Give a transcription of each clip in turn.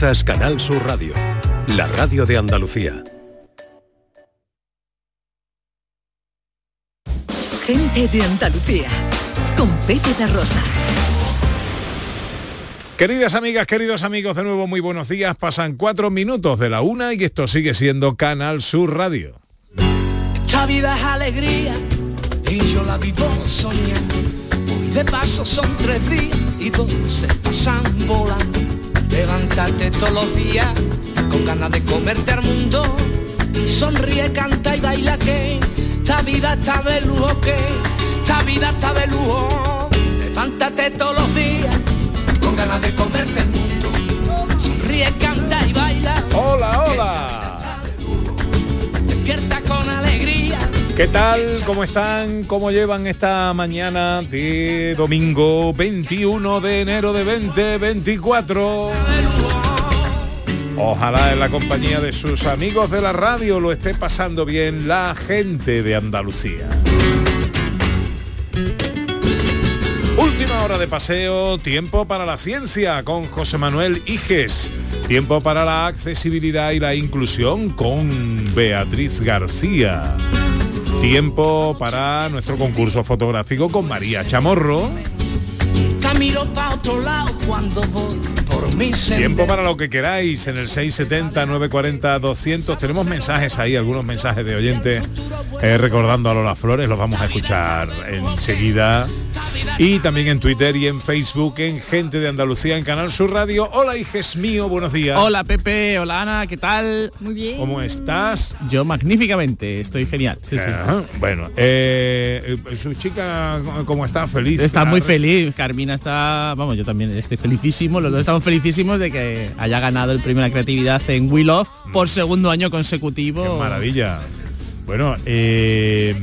Canal Sur Radio, la radio de Andalucía. Gente de Andalucía, con Pepe de Rosa. Queridas amigas, queridos amigos, de nuevo muy buenos días. Pasan cuatro minutos de la una y esto sigue siendo Canal Sur Radio. Esta vida es alegría y yo la vivo soñando. Hoy de paso son tres días y dos se pasan volando. Levantarte todos los días con ganas de comerte al mundo. Sonríe, canta y baila que esta vida está de lujo que esta vida está de lujo. Levántate todos los días con ganas de comerte el mundo. Sonríe, canta y baila. Hola, hola. ¿Qué tal? ¿Cómo están? ¿Cómo llevan esta mañana de domingo 21 de enero de 2024? Ojalá en la compañía de sus amigos de la radio lo esté pasando bien la gente de Andalucía. Última hora de paseo, tiempo para la ciencia con José Manuel Iges. Tiempo para la accesibilidad y la inclusión con Beatriz García. Tiempo para nuestro concurso fotográfico con María Chamorro. Camino pa' otro lado cuando por mi Tiempo para lo que queráis en el 670 940 200. Tenemos mensajes ahí, algunos mensajes de oyentes eh, recordando a Lola Flores, los vamos a escuchar enseguida. Y también en Twitter y en Facebook, en Gente de Andalucía, en Canal Sur Radio. Hola, hijes mío, buenos días. Hola Pepe, hola Ana, ¿qué tal? Muy bien. ¿Cómo estás? Yo magníficamente, estoy genial. Sí, sí. Ajá, Bueno, eh, eh, su chica, ¿cómo está? Feliz. Está muy feliz, Carmina está, vamos, yo también estoy felicísimo, los dos estamos felicísimos de que haya ganado el premio a la creatividad en Will Off por segundo año consecutivo. Qué maravilla. Bueno, eh,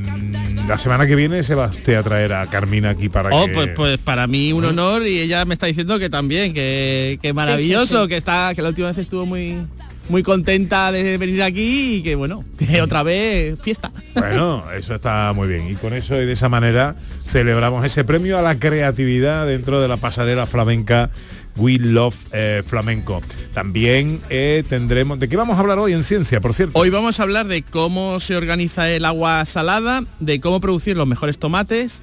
la semana que viene se va usted a traer a Carmina aquí para Oh, que... pues, pues para mí un honor y ella me está diciendo que también, que, que maravilloso, sí. que está, que la última vez estuvo muy muy contenta de venir aquí y que bueno, que otra vez fiesta. Bueno, eso está muy bien. Y con eso y de esa manera celebramos ese premio a la creatividad dentro de la pasarela flamenca We Love eh, Flamenco. También eh, tendremos... ¿De qué vamos a hablar hoy en ciencia, por cierto? Hoy vamos a hablar de cómo se organiza el agua salada, de cómo producir los mejores tomates,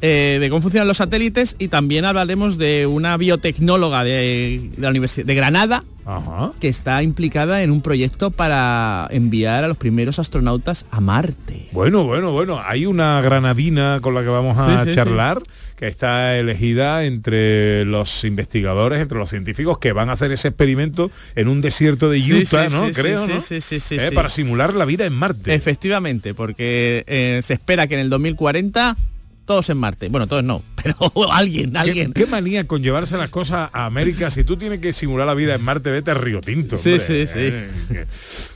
eh, de cómo funcionan los satélites y también hablaremos de una biotecnóloga de, de la Universidad de Granada Ajá. que está implicada en un proyecto para enviar a los primeros astronautas a Marte. Bueno, bueno, bueno. Hay una granadina con la que vamos a Sí, sí, charlar que está elegida entre los investigadores, entre los científicos que van a hacer ese experimento en un desierto de Utah, sí, ¿no? sí, Creo, sí, ¿no? sí, sí, sí, Eh. Para simular la vida en Marte. Efectivamente, porque eh, se espera que en el 2040 todos en Marte. Bueno, todos no, pero alguien, ¿Qué, alguien. qué manía con llevarse las cosas a América. Si tú tienes que simular la vida en Marte, vete a Río Tinto. Sí, hombre. sí, sí. Eh,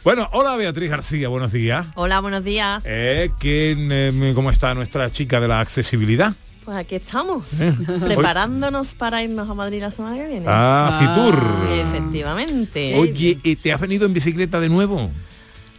Bueno, hola Beatriz García, buenos días. Hola, buenos días. Eh, ¿quién, eh, ¿Cómo está nuestra chica de la accesibilidad? Pues aquí estamos, Eh. preparándonos para irnos a Madrid la semana que viene. Ah, Fitur. Efectivamente. Oye, ¿y ¿te has venido en bicicleta de nuevo?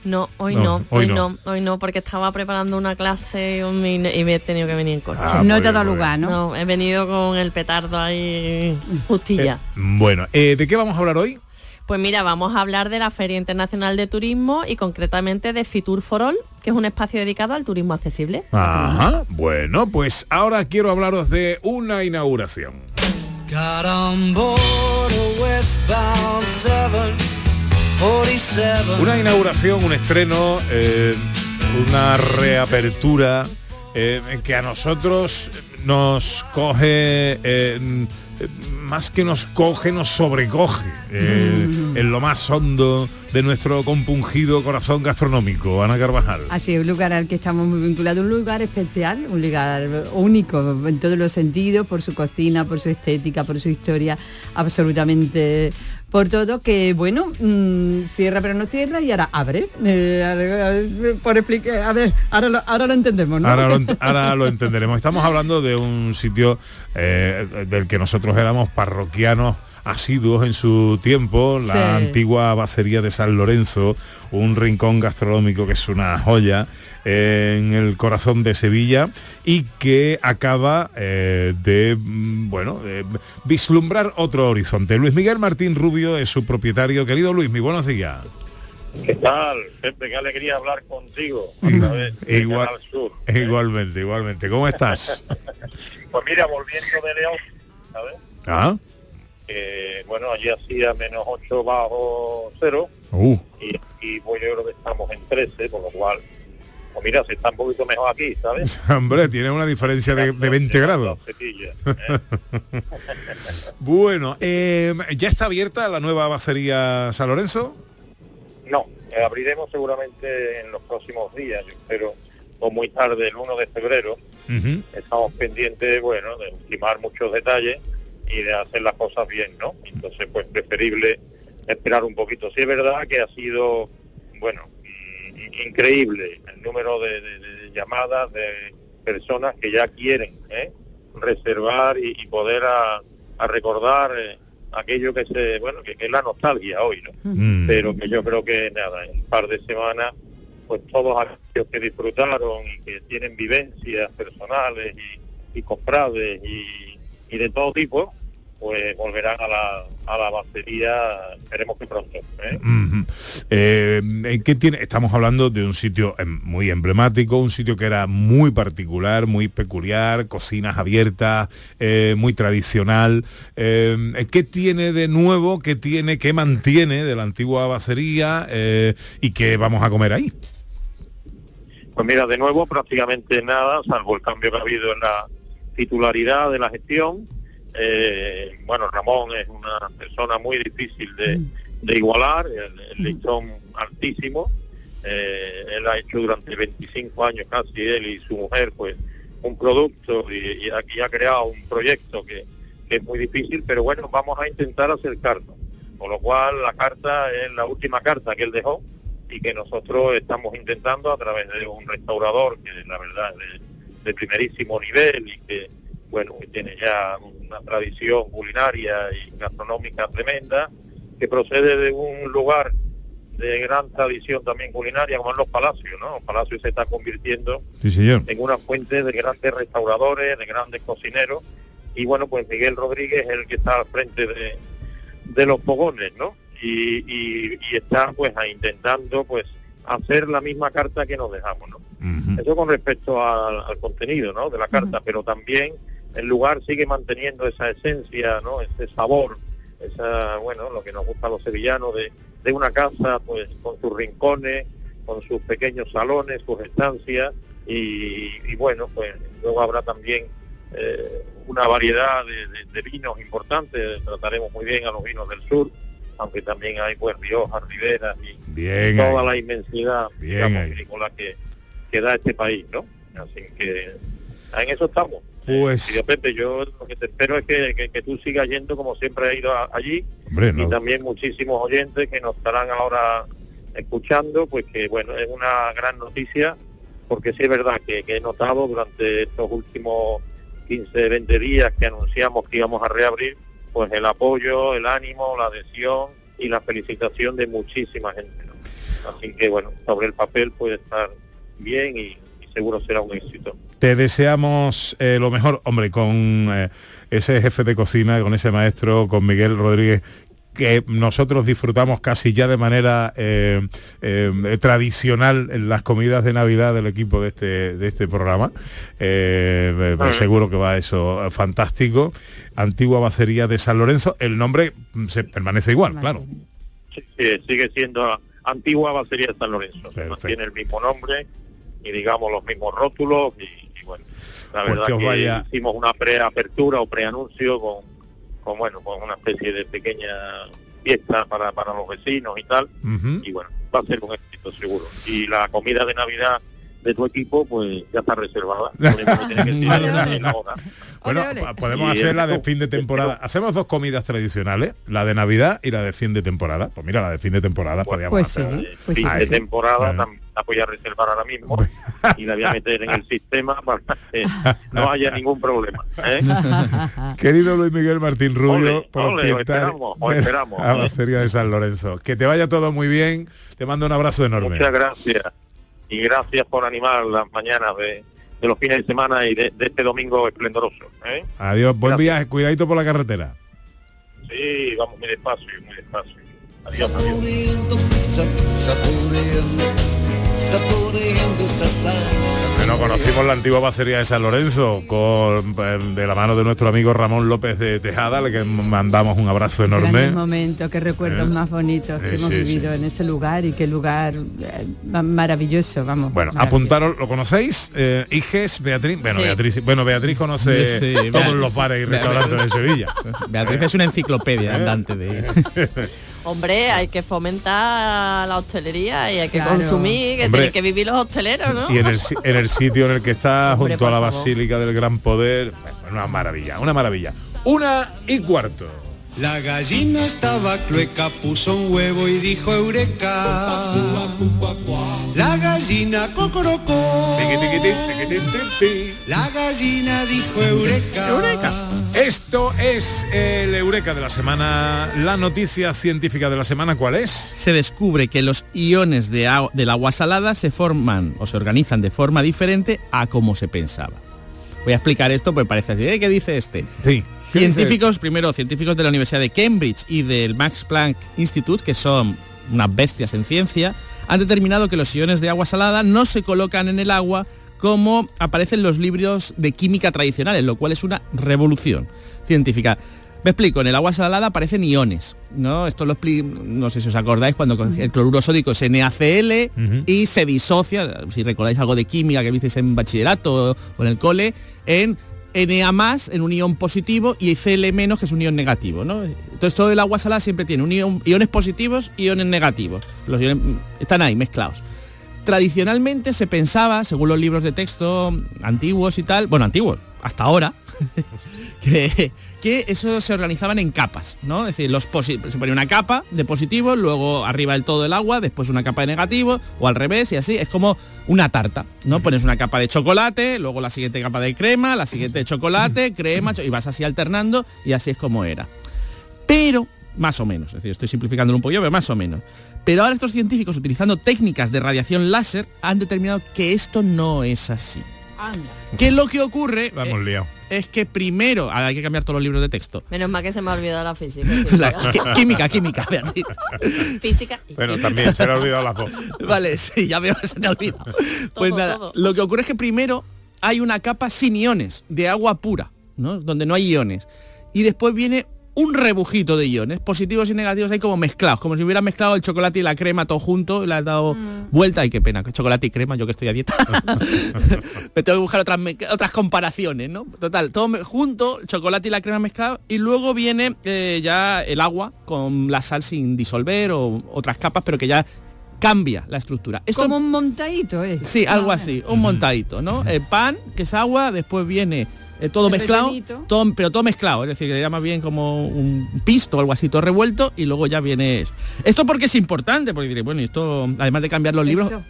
No, hoy No, no, hoy hoy no. no. hoy no, porque estaba preparando una clase y me y me he tenido que venir en coche. Ah, no te ha dado lugar, ¿no? No, he venido con el petardo ahí justilla. Bueno, eh, ¿de qué vamos a hablar hoy? Pues mira, vamos a hablar de la Feria Internacional de Turismo y concretamente de Fitur for All, que es un espacio dedicado al turismo accesible. Ajá. Bueno, pues ahora quiero hablaros de una inauguración. Got on board a westbound 747. Una inauguración, un estreno, eh, una reapertura eh, que a nosotros nos coge, eh, más que nos coge, nos sobrecoge eh, en lo más hondo de nuestro compungido corazón gastronómico. Ana Carvajal. Así es, un lugar al que estamos muy vinculados, un lugar especial, un lugar único en todos los sentidos, por su cocina, por su estética, por su historia, absolutamente por todo, que bueno, mm, cierra pero no cierra y ahora abre. Eh, por explicar, a ver, ahora lo, ahora lo entendemos, ¿no? Ahora lo, ent- ahora lo entenderemos. Estamos hablando de un sitio eh, del que nosotros éramos parroquianos asiduos en su tiempo, la Sí. antigua bacería de San Lorenzo, un rincón gastronómico que es una joya en el corazón de Sevilla y que acaba eh, de, mm, bueno, de vislumbrar otro horizonte. Luis Miguel Martín Rubio es su propietario. Querido Luis, mi buenos días. ¿Qué tal? Pepe, qué alegría hablar contigo. vez, de Igual, Sur. ¿eh? igualmente, igualmente. ¿Cómo estás? Pues mira, volviendo de León, ¿sabes? ¿Ah? Bueno, allí hacía menos 8 bajo cero Uh, y, y pues yo creo que estamos en 13, por lo cual, pues mira, se está un poquito mejor aquí, ¿sabes? hombre, tiene una diferencia de, de 20 grados. ¿eh? Bueno, eh, ¿ya está abierta la nueva bacería San Lorenzo? No, eh, abriremos seguramente en los próximos días, yo espero, o muy tarde, el 1 de febrero. Estamos pendientes, bueno, de ultimar muchos detalles y de hacer las cosas bien, ¿no? Entonces, pues preferible esperar un poquito. Sí es verdad que ha sido, bueno, increíble el número de, de- de llamadas de personas que ya quieren ¿eh? reservar y, y poder a, a recordar eh, aquello que se, bueno, que, que es la nostalgia hoy, ¿no? Mm. pero que yo creo que nada, en un par de semanas, pues todos aquellos que disfrutaron y que tienen vivencias personales y, y, y de todo tipo, pues volverán a la, a la batería, esperemos que pronto. ¿eh? Eh, ¿en qué tiene? Estamos hablando de un sitio em, muy emblemático, un sitio que era muy particular, muy peculiar, cocinas abiertas, eh, muy tradicional. ¿Qué tiene de nuevo? ¿Qué tiene? ¿Qué mantiene de la antigua bacería? ¿Y qué vamos a comer ahí? Pues mira, de nuevo prácticamente nada, salvo el cambio que ha habido en la titularidad de la gestión. Eh, bueno, Ramón es una persona muy difícil de, de igualar, el, el listón altísimo. Eh, él ha hecho durante 25 años casi, él y su mujer, pues un producto y, y aquí ha creado un proyecto que, que es muy difícil, pero bueno, vamos a intentar acercarnos. Con lo cual la carta es la última carta que él dejó y que nosotros estamos intentando a través de un restaurador que la verdad es de, de primerísimo nivel y que bueno que tiene ya una tradición culinaria y gastronómica tremenda que procede de un lugar de gran tradición también culinaria como en los palacios no los palacios se está convirtiendo Sí, señor. en una fuente de grandes restauradores de grandes cocineros y bueno pues Miguel Rodríguez es el que está al frente de, de los fogones no y, y, y está pues intentando pues hacer la misma carta que nos dejamos no eso con respecto al, al contenido ¿no? de la carta, pero también el lugar sigue manteniendo esa esencia, ¿no? ese sabor, esa, bueno, lo que nos gusta a los sevillanos de, de una casa pues con sus rincones, con sus pequeños salones, sus estancias y, y bueno, pues luego habrá también eh, una variedad de, de- de vinos importantes, trataremos muy bien a los vinos del sur, aunque también hay pues Rioja, Rivera y Bien. toda ahí. la inmensidad Bien digamos, ahí. vinícola que, que da este país, ¿no? Así que en eso estamos. Pues- Eh, tío Pepe, yo lo que te espero es que, que- que tú sigas yendo como siempre has ido a- allí Hombre, y también muchísimos oyentes que nos estarán ahora escuchando, pues que bueno, es una gran noticia porque sí es verdad que, que he notado durante estos últimos 15, 20 días que anunciamos que íbamos a reabrir, pues el apoyo, el ánimo, la adhesión y la felicitación de muchísima gente. ¿no? Así que bueno, sobre el papel puede estar bien y, y seguro será un éxito. Te deseamos eh, lo mejor, hombre, con eh, ese jefe de cocina, con ese maestro, con Miguel Rodríguez, que nosotros disfrutamos casi ya de manera eh, eh, tradicional en las comidas de Navidad del equipo de este, de este programa. Eh, Ah. Seguro que va eso fantástico. Antigua Bacería de San Lorenzo. El nombre se permanece igual, claro. Sí, sí, sigue siendo antigua batería de San Lorenzo. Perfecto. Mantiene el mismo nombre y digamos los mismos rótulos y, y bueno, la Pues verdad que os que vaya- hicimos una preapertura o preanuncio con, con bueno, con una especie de pequeña fiesta para, para los vecinos y tal y bueno, va a ser un éxito seguro. Y la comida de Navidad de tu equipo pues ya está reservada. Lo único que tiene que decir Vale, es vale. la hora. Bueno, Ole, ole. podemos Y hacer el- la de fin de temporada. Hacemos dos comidas tradicionales, la de Navidad y la de fin de temporada. Pues mira, la de fin de temporada podríamos Pues sí, hacer. Eh, pues sí. fin de sí. temporada tam- la voy a reservar ahora mismo y la voy a meter en el sistema para que no haya ningún problema. ¿eh? Querido Luis Miguel Martín Rubio, Ole, ole, os esperamos, os de esperamos, a la ¿eh? Feria de San Lorenzo. Que te vaya todo muy bien. Te mando un abrazo enorme. Muchas gracias. Y gracias por animar las mañanas de, de los fines de semana y de, de este domingo esplendoroso. ¿eh? Adiós, buen Gracias. viaje, cuidadito por la carretera. Sí, vamos muy despacio, muy despacio. Adiós, adiós. Bueno, conocimos la antigua bacería de San Lorenzo con eh, de la mano de nuestro amigo Ramón López de Tejada, al que mandamos un abrazo enorme. Momentos, qué recuerdos Eh, más bonitos que eh, hemos sí, vivido sí. en ese lugar y qué lugar eh, ma- maravilloso, vamos. Bueno, maravilloso. apuntaros, ¿lo conocéis? Eh, Iges, Beatriz. Bueno, Sí. Beatriz, bueno, Beatriz conoce Sí, todos los bares y restaurantes de Sevilla. Beatriz es una enciclopedia andante de... Hombre, hay que fomentar la hostelería y hay que Claro. consumir, que Hombre. tienen que vivir los hosteleros, ¿no? Y en el, en el sitio en el que está, Hombre, junto a la. Basílica del Gran Poder, una maravilla, una maravilla. Una y cuarto. La gallina estaba clueca, puso un huevo y dijo eureka. La gallina cocorocó. La gallina dijo eureka. Esto es el Eureka de la semana. La noticia científica de la semana, ¿cuál es? se descubre que los iones de agua- del agua salada se forman o se organizan de forma diferente a como se pensaba. Voy a explicar esto porque parece así. ¿eh? ¿Qué dice este? Sí. Científicos, primero, científicos de la Universidad de Cambridge y del Max Planck Institute, que son unas bestias en ciencia, han determinado que los iones de agua salada no se colocan en el agua como aparecen en los libros de química tradicionales, lo cual es una revolución científica. Me explico, en el agua salada aparecen iones, ¿no? Esto lo expli- no sé si os acordáis cuando el cloruro sódico es NaCl y se disocia, si recordáis algo de química que visteis en bachillerato o en el cole, en Na más en un ion positivo y Cl menos que es un ion negativo, ¿no? Entonces todo el agua salada siempre tiene un ion- iones positivos y iones negativos. Los iones están ahí mezclados. Tradicionalmente se pensaba, según los libros de texto antiguos y tal, bueno, antiguos, hasta ahora, que, que eso se organizaban en capas, ¿no? Es decir, los se ponía una capa de positivos, luego arriba del todo el agua, después una capa de negativos, o al revés, y así, es como una tarta, ¿no? Pones una capa de chocolate, luego la siguiente capa de crema, la siguiente de chocolate, crema, y vas así alternando, y así es como era. Pero, más o menos, es decir, estoy simplificándolo un poquillo, pero más o menos. Pero ahora estos científicos, utilizando técnicas de radiación láser, han determinado que esto no es así. Anda. ¿Qué es lo que ocurre? La hemos Eh, liado. es que primero, ahora hay que cambiar todos los libros de texto. Menos mal que se me ha olvidado la física. La- química, química, Beatriz. Física y Bueno, química. también se le ha olvidado las dos. Vale, sí, ya veo que se te ha olvidado. Pues Todo, nada, todo. lo que ocurre es que primero hay una capa sin iones, de agua pura, ¿no? Donde no hay iones. Y después viene un rebujito de iones, positivos y negativos, ahí como mezclados, como si hubiera mezclado el chocolate y la crema todo junto y le has dado vuelta. Ay, qué pena, que chocolate y crema, yo que estoy a dieta. Me tengo que buscar otras, me- otras comparaciones, ¿no? Total, todo me- junto, chocolate y la crema mezclado, y luego viene eh, ya el agua con la sal sin disolver o otras capas, pero que ya cambia la estructura. Esto Como un montadito, ¿eh? Sí, algo así, un montadito, ¿no? El pan, que es agua, después viene eh, todo El mezclado, todo, pero todo mezclado, es decir, que le llama bien como un pisto o algo así, todo revuelto, y luego ya viene eso. Esto porque es importante, porque diré, bueno, esto, además de cambiar los libros, Eso.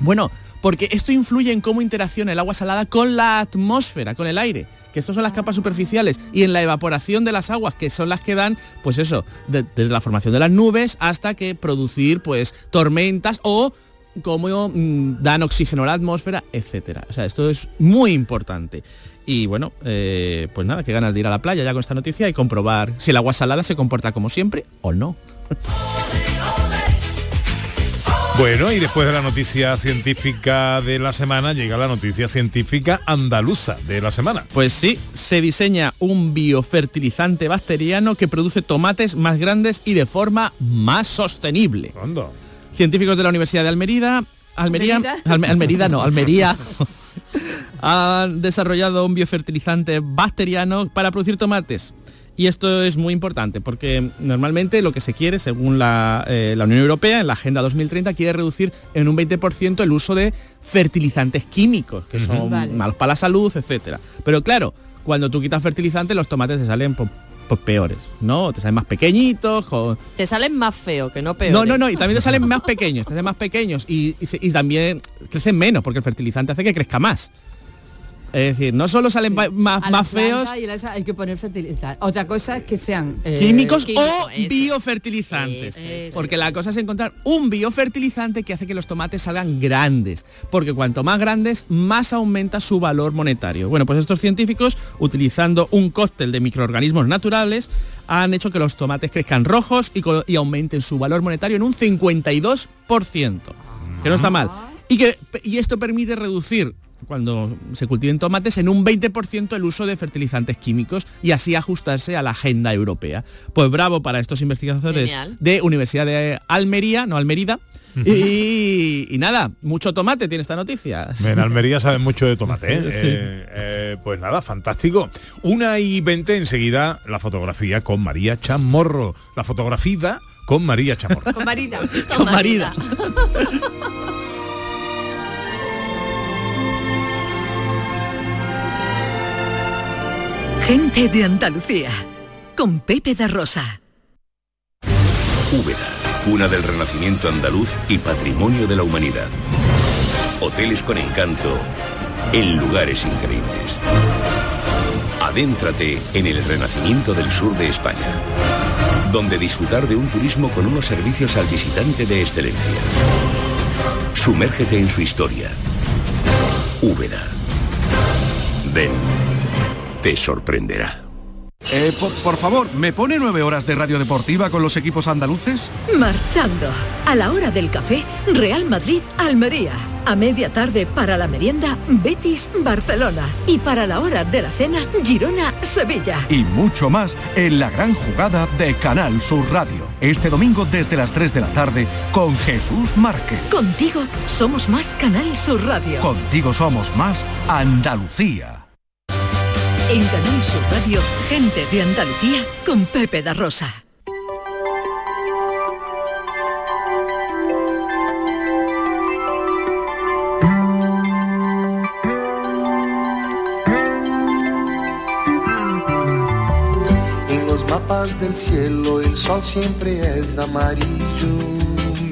bueno, porque esto influye en cómo interacciona el agua salada con la atmósfera, con el aire, que estos son las capas superficiales, y en la evaporación de las aguas, que son las que dan, pues eso, de- desde la formación de las nubes hasta que producir, pues, tormentas o cómo mm, dan oxígeno a la atmósfera, etcétera. O sea, esto es muy importante. Y bueno, eh, pues nada, que ganas de ir a la playa ya con esta noticia y comprobar si el agua salada se comporta como siempre o no. Bueno, y después de la noticia científica de la semana llega la noticia científica andaluza de la semana. Pues sí, se diseña un biofertilizante bacteriano que produce tomates más grandes y de forma más sostenible. ¿Cuándo? Científicos de la Universidad de Almería, Almería, ¿Almerida? Alme- Almerida no, Almería, han desarrollado un biofertilizante bacteriano para producir tomates. Y esto es muy importante porque normalmente lo que se quiere, según la, eh, la Unión Europea, en la Agenda 2030, quiere reducir en un 20% el uso de fertilizantes químicos, que son Vale. malos para la salud, etcétera. Pero claro, cuando tú quitas fertilizante los tomates te salen pues, pues peores, ¿no? Te salen más pequeñitos, con... Te salen más feo que no peor. No, no, no, y también te salen más pequeños, te salen más pequeños y, y se- y también crecen menos porque el fertilizante hace que crezca más. Es decir, no solo salen más, A la más feos esa hay que poner fertilizante. Otra cosa es que sean eh, químicos químico, o eso. biofertilizantes. Eso, eso. Porque la cosa es encontrar un biofertilizante que hace que los tomates salgan grandes. Porque cuanto más grandes, más aumenta su valor monetario. Bueno, pues estos científicos, utilizando un cóctel de microorganismos naturales, han hecho que los tomates crezcan rojos y, aumenten su valor monetario en un 52%. Que no está mal. Y, que, y esto permite reducir cuando se cultiven tomates en un 20% el uso de fertilizantes químicos y así ajustarse a la agenda europea. Pues bravo para estos investigadores Genial. de Universidad de Almería, no Almerida. Y, y nada, mucho tomate tiene esta noticia. En Almería saben mucho de tomate, ¿eh? Sí. Eh, eh, pues nada, fantástico. Una y 20 enseguida la fotografía con María Chamorro. La fotografía con María Chamorro. con marida. Con marida. Gente de Andalucía. Con Pepe da Rosa. Úbeda, cuna del renacimiento andaluz y patrimonio de la humanidad. Hoteles con encanto en lugares increíbles. Adéntrate en el renacimiento del sur de España, donde disfrutar de un turismo con unos servicios al visitante de excelencia. Sumérgete en su historia. Úbeda. Ven, te sorprenderá. Eh, por, por favor, ¿me pone nueve horas de radio deportiva con los equipos andaluces? Marchando. A la hora del café, Real Madrid, Almería. A media tarde para la merienda, Betis, Barcelona. Y para la hora de la cena, Girona, Sevilla. Y mucho más en la gran jugada de Canal Sur Radio. Este domingo desde las 3 de la tarde con Jesús Márquez. Contigo somos más Canal Sur Radio. Contigo somos más Andalucía. En Canal Sur Radio, gente de Andalucía con Pepe da Rosa. En los mapas del cielo el sol siempre es amarillo.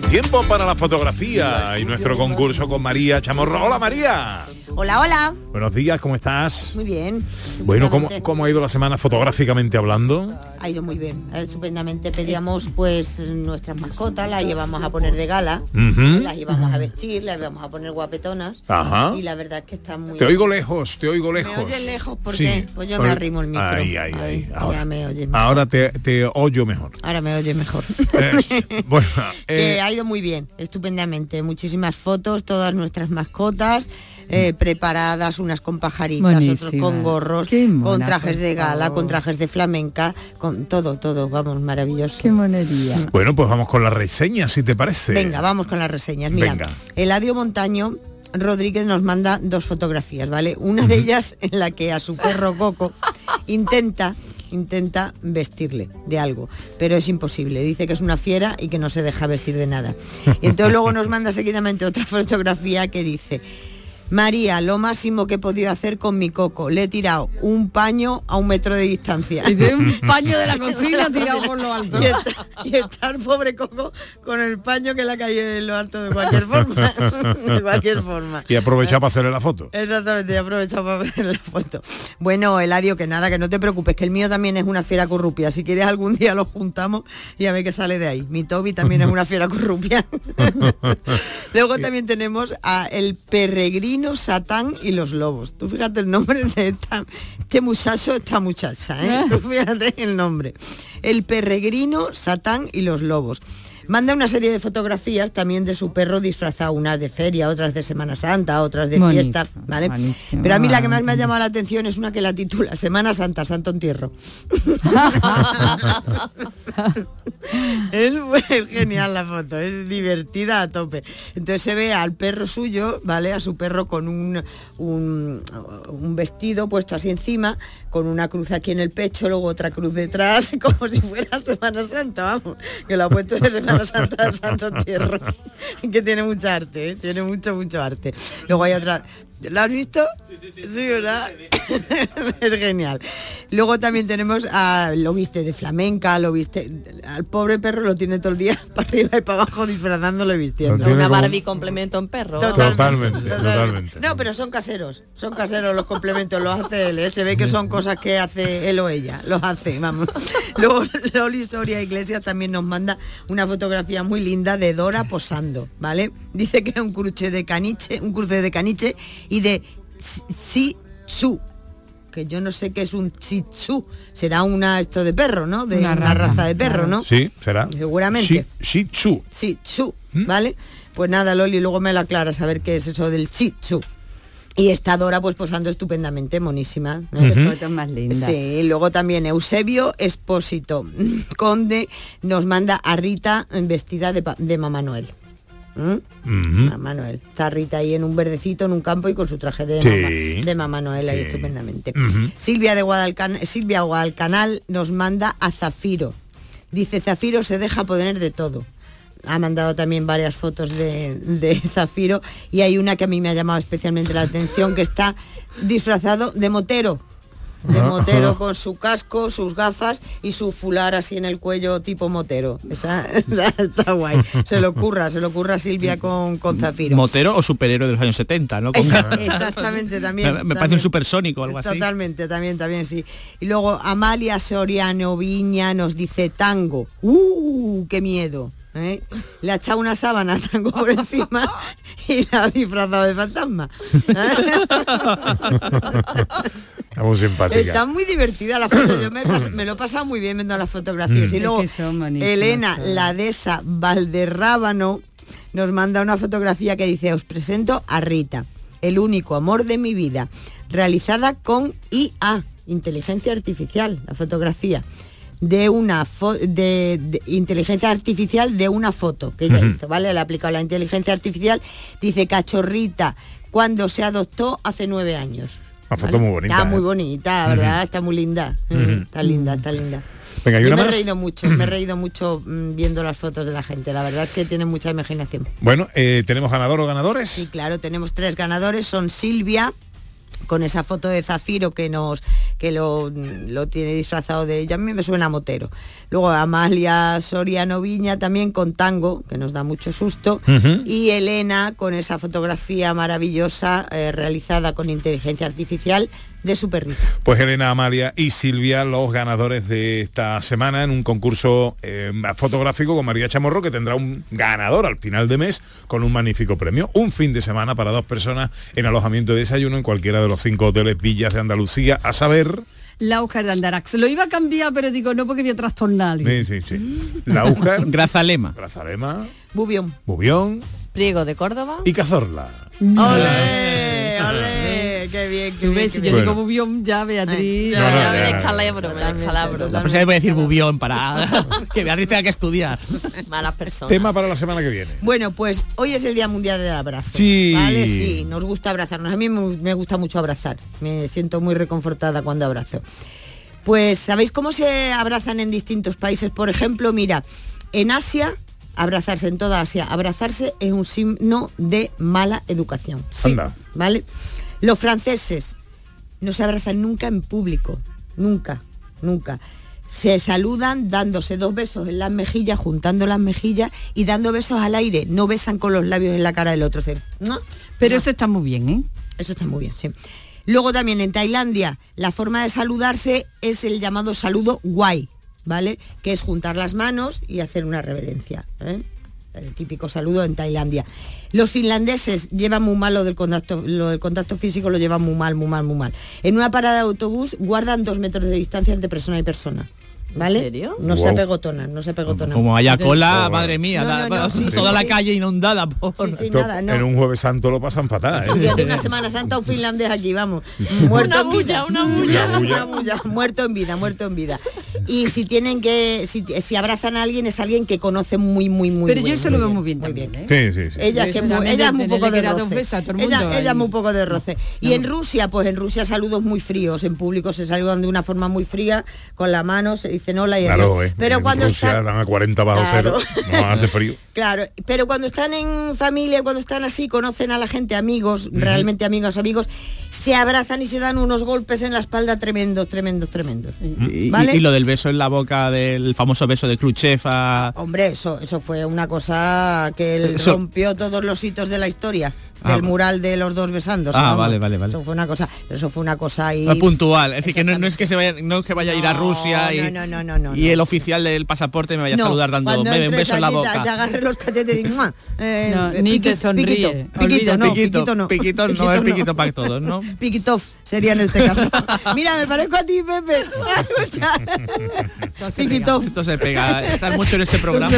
Tiempo para la fotografía y nuestro concurso con María Chamorro. Hola María. Hola, hola. Buenos días, ¿cómo estás? Muy bien. Bueno, ¿cómo, cómo ha ido la semana fotográficamente hablando? Ha ido muy bien. Estupendamente pedíamos pues nuestras mascotas, las llevamos a poner de gala, las íbamos a vestir, las íbamos a poner guapetonas. Ajá. Y la verdad es que están muy Te oigo lejos, te oigo lejos. ¿Me oyes lejos? ¿Por Sí. qué? Pues yo me arrimo el micro. Ay. Ay, ya Ahora, me oyes ahora te, te oyo mejor. Ahora me oye mejor. Eh, bueno, que eh, ha ido muy bien, estupendamente. Muchísimas fotos, todas nuestras mascotas. eh, preparadas, unas con pajaritas, otros con gorros, con trajes de gala, con trajes de flamenca, con todo, todo, vamos, maravilloso. Qué monería. bueno, pues vamos con la reseña, si te parece. Venga, vamos con las reseñas. Mira, Venga. Eladio Montaño Rodríguez nos manda dos fotografías, ¿vale? Una de ellas en la que a su perro Coco intenta intenta vestirle de algo, pero es imposible. Dice que es una fiera y que no se deja vestir de nada. Y entonces luego nos manda seguidamente otra fotografía que dice, María, lo máximo que he podido hacer con mi coco, le he tirado un paño a un metro de distancia. Y de un paño de la cocina tirado por lo alto. Y está, y está el pobre coco con el paño que le ha caído en lo alto de cualquier forma. de cualquier forma. Y aprovecha para hacerle la foto. Exactamente, he aprovechado para ver la foto. Bueno, Eladio, que nada, que no te preocupes, que el mío también es una fiera corrupia. Si quieres algún día lo juntamos y a ver qué sale de ahí. Mi Toby también es una fiera corrupia. Luego también tenemos a el peregrino Satán y los lobos. Tú fíjate el nombre de esta- este muchacho, esta muchacha, ¿eh? Tú fíjate el nombre. El peregrino Satán y los lobos. Manda una serie de fotografías también de su perro disfrazado, unas de feria, otras de Semana Santa, otras de fiesta, ¿vale? buenísimo. Pero a mí la que más me ha llamado la atención es una que la titula Semana Santa, Santo Entierro. es, es genial la foto, es divertida a tope. Entonces se ve al perro suyo, ¿vale? A su perro con un, un, un vestido puesto así encima, con una cruz aquí en el pecho, luego otra cruz detrás, como si fuera Semana Santa, vamos, que lo ha puesto de Semana Santa al Santo Entierro, que tiene mucha arte, ¿eh? tiene mucho, mucho arte. Luego hay otra ¿Lo has visto? Sí, sí, sí. Sí, ¿verdad? es genial. Luego también tenemos a, lo viste de flamenca, lo viste, al pobre perro lo tiene todo el día para arriba y para abajo disfrazándolo y vistiendo. Una como- Barbie complemento en perro. Totalmente, totalmente. No, pero son caseros, son caseros los complementos, los hace él, ¿eh? se ve que son cosas que hace él o ella, los hace, vamos. Luego Loli Soria Iglesias también nos manda una fotografía muy linda de Dora posando, ¿vale? Dice que es un cruce de caniche, un cruce de caniche y de Tsi Tzu, que yo no sé qué es un Tsi Tzu, será una esto de perro, ¿no? De Una una, raza, de perro. ¿no? Sí, será. Seguramente. Shi- Shih Tzu. Shih Tzu, ¿vale? Pues nada, Loli, luego me la aclaras a ver qué es eso del Shih Tzu. Y está Dora pues posando estupendamente, monísima. Qué fotos más lindas. Sí, luego también Eusebio Espósito Conde nos manda a Rita vestida de, de Mamá Noel. ¿Mm? Mamá Noel. Está Rita ahí en un verdecito, en un campo y con su traje de, Sí. mamá, de Mamá Noel ahí Sí. estupendamente. Ujú. Silvia de Guadalcan Silvia Guadalcanal nos manda a Zafiro. Dice Zafiro se deja poner de todo. Ha mandado también varias fotos de, de Zafiro y hay una que a mí me ha llamado especialmente la atención que está disfrazado de motero. De motero con su casco, sus gafas y su fular así en el cuello tipo motero. Esa- esa está guay. Se lo ocurra, se lo ocurra Silvia con, con Zafiro. Motero o superhéroe de los años 70, ¿no? Con- exactamente, también. Me, me parece un supersónico algo así. Totalmente, también, también, sí. Y luego Amalia Soriano Viña nos dice tango. ¡Uh! ¡Qué miedo! ¿eh? Le ha echado una sábana a tango por encima y la ha disfrazado de fantasma. Está muy simpática. Está muy divertida la foto. Yo me, lo he pasado muy bien viendo las fotografías. Mm. Y luego Elena, la dehesa Valderrábano, nos manda una fotografía que dice, os presento a Rita, el único amor de mi vida, realizada con IA, inteligencia artificial, la fotografía de una fo- de, de inteligencia artificial de una foto que ella hizo, ¿vale? Le ha aplicado la inteligencia artificial, dice cachorrita, cuando se adoptó hace nueve años. Una foto muy bonita, Está ¿eh? muy bonita, ¿verdad? Está muy linda. Ujú. Está linda, está linda. Venga, ¿y Yo una me he reído mucho, me he reído mucho mm, viendo las fotos de la gente. La verdad es que tienen mucha imaginación. Bueno, eh, ¿tenemos ganador o ganadores? Sí, claro, tenemos tres ganadores. Son Silvia, con esa foto de Zafiro que nos que lo, lo tiene disfrazado de ella. A mí me suena a motero. Luego Amalia Soriano Viña también con tango, que nos da mucho susto. Y Elena con esa fotografía maravillosa eh, realizada con inteligencia artificial de su perrito. Pues Elena, Amalia y Silvia, los ganadores de esta semana en un concurso eh, fotográfico con María Chamorro, que tendrá un ganador al final de mes con un magnífico premio. Un fin de semana para dos personas en alojamiento de desayuno en cualquiera de los cinco hoteles villas de Andalucía, a saber... La hoja de Andarax. Lo iba a cambiar, pero digo, no porque voy a trastornar a alguien. Sí, sí, sí. La Újar, Grazalema. Grazalema, Bubión. Bubión Priego de Córdoba. y Cazorla. ¡Ole! ¡Qué bien, qué bien! si yo digo bubión, ya Beatriz. Ya, y broma. La próxima vez voy a decir bubión para que Beatriz tenga que estudiar. Malas personas. Tema para la semana que viene. Bueno, pues hoy es el Día Mundial del Abrazo. Sí. ¿Vale? Sí, nos gusta abrazarnos. A mí me, me gusta mucho abrazar. Me siento muy reconfortada cuando abrazo. Pues, ¿sabéis cómo se abrazan en distintos países? Por ejemplo, mira, en Asia, abrazarse en toda Asia, abrazarse es un signo de mala educación. Sí, Anda. ¿Vale? Los franceses no se abrazan nunca en público. Nunca, nunca. Se saludan dándose dos besos en las mejillas, juntando las mejillas y dando besos al aire. No besan con los labios en la cara del otro. "Mua". Pero eso está muy bien, ¿eh? Eso está muy bien, sí. Luego también en Tailandia la forma de saludarse es el llamado saludo guay, ¿vale? Que es juntar las manos y hacer una reverencia. ¿eh? El típico saludo en Tailandia. Los finlandeses llevan muy mal lo del contacto, lo del contacto físico lo llevan muy mal, muy mal, muy mal. En una parada de autobús guardan dos metros de distancia entre persona y persona. ¿Vale? ¿En serio? No se Wow. apegotonan, no se apegotonan. Como haya cola, Oh, madre mía, No, da- no, no, sí, toda sí, la sí. calle inundada por... Sí, sí, Esto nada, no. En un jueves santo lo pasan fatal. ¿eh? Una Semana Santa un finlandés aquí, vamos. Muerto Una en vida. bulla, una bulla. Una bulla. Una bulla. Muerto en vida, muerto en vida. y si tienen que, si, si abrazan a alguien es alguien que conoce muy, muy, muy Pero yo bien, eso muy lo veo bien, muy bien también, ¿eh? Sí, sí, sí. Ella, Yo que eso muy, ella es muy poco de roce. Ella, ahí. muy poco de roce. Y en Rusia, pues en Rusia saludos muy fríos, en público se saludan de una forma muy fría, con la mano se dicen hola y Claro, adiós. eh. Pero en cuando Rusia está- dan a 40 bajo Claro. cero, no hace frío. Claro, pero cuando están en familia, cuando están así, conocen a la gente, amigos, realmente amigos, amigos, se abrazan y se dan unos golpes en la espalda tremendos, tremendos, tremendos. Y, ¿Vale? y lo del beso en la boca, del famoso beso de Khrushchev a... Hombre, eso, eso fue una cosa que él Eso- rompió todos los hitos de la historia. Ah, del va- mural de los dos besándose. Ah, vamos. vale, vale, vale. Eso fue una cosa, pero eso fue una cosa ahí. Ah, puntual. Es decir, que no, no es que se vaya, no es que vaya a ir a No, Rusia y, no, no, no, no, y el oficial del pasaporte me vaya No, a saludar dando cuando "Bebe, un beso en la boca. Te agarre los cachetes y. Eh, No, ni te sonríe, Piquito, piquito, no, Piquito, piquito no. piquito no es piquito para todos, ¿no? Piquitov sería en este caso. Mira, me parezco a ti, Pepe. Escucha. Piquitov. Esto se pega. Estar mucho en este programa.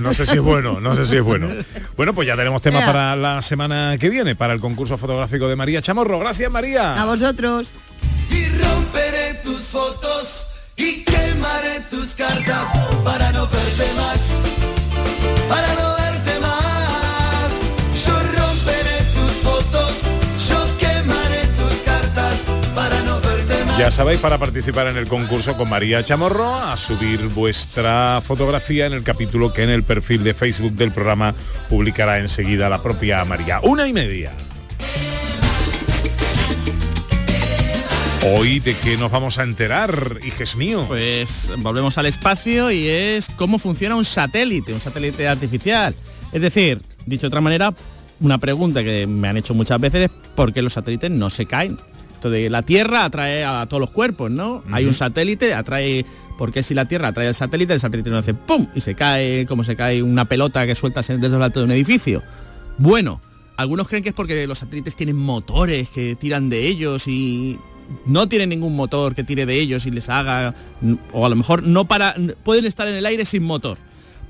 No sé si es bueno, no sé si es bueno. Bueno, pues ya tenemos tema para la semana que viene, para el concurso fotográfico de María Chamorro. Gracias, María. A vosotros. Y romperé tus fotos y quemaré tus cartas para no verte más, para no verte más. Yo romperé tus fotos, yo quemaré tus cartas para no verte más. Ya sabéis, para participar en el concurso con María Chamorro, a subir vuestra fotografía en el capítulo que en el perfil de Facebook del programa publicará enseguida la propia María. Una y media. Hoy de qué nos vamos a enterar, hijes mío. Pues volvemos al espacio y es cómo funciona un satélite, un satélite artificial. Es decir, dicho de otra manera, una pregunta que me han hecho muchas veces es por qué los satélites no se caen. Esto de la Tierra atrae a todos los cuerpos, ¿no? Hay un satélite, atrae... Porque si la Tierra atrae al satélite, el satélite no hace ¡pum! y se cae como se cae una pelota que sueltas desde lo alto de un edificio. Bueno, algunos creen que es porque los satélites tienen motores que tiran de ellos y no tienen ningún motor que tire de ellos y les haga o a lo mejor no para pueden estar en el aire sin motor.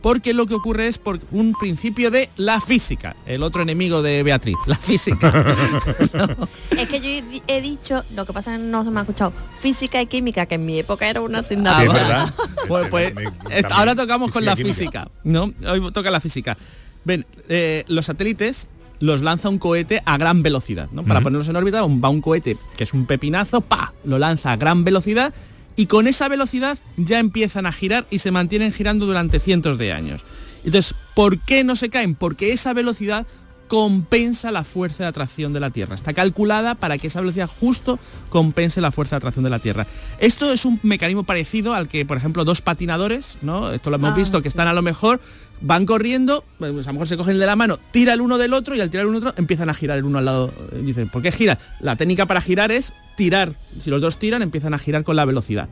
Porque lo que ocurre es por un principio de la física, el otro enemigo de Beatriz, la física. Es que yo he, di- he dicho, lo que pasa es que no se me ha escuchado, física y química, que en mi época era una Sí, asignatura. es verdad. Pues, pues, eh, ahora tocamos con la química. física, ¿no? Hoy toca la física. Ven, eh, los satélites los lanza un cohete a gran velocidad, ¿no? Para ponerlos en órbita va un cohete que es un pepinazo, pa, lo lanza a gran velocidad y con esa velocidad ya empiezan a girar y se mantienen girando durante cientos de años. Entonces, ¿por qué no se caen? Porque esa velocidad compensa la fuerza de atracción de la Tierra. Está calculada para que esa velocidad justo compense la fuerza de atracción de la Tierra. Esto es un mecanismo parecido al que, por ejemplo, dos patinadores, ¿no? Esto lo hemos Ah, visto, que están a lo mejor, van corriendo, pues a lo mejor se cogen de la mano, tira el uno del otro y al tirar el uno del otro empiezan a girar el uno al lado. Eh, Dicen, ¿por qué gira? La técnica para girar es tirar. Si los dos tiran, empiezan a girar con la velocidad.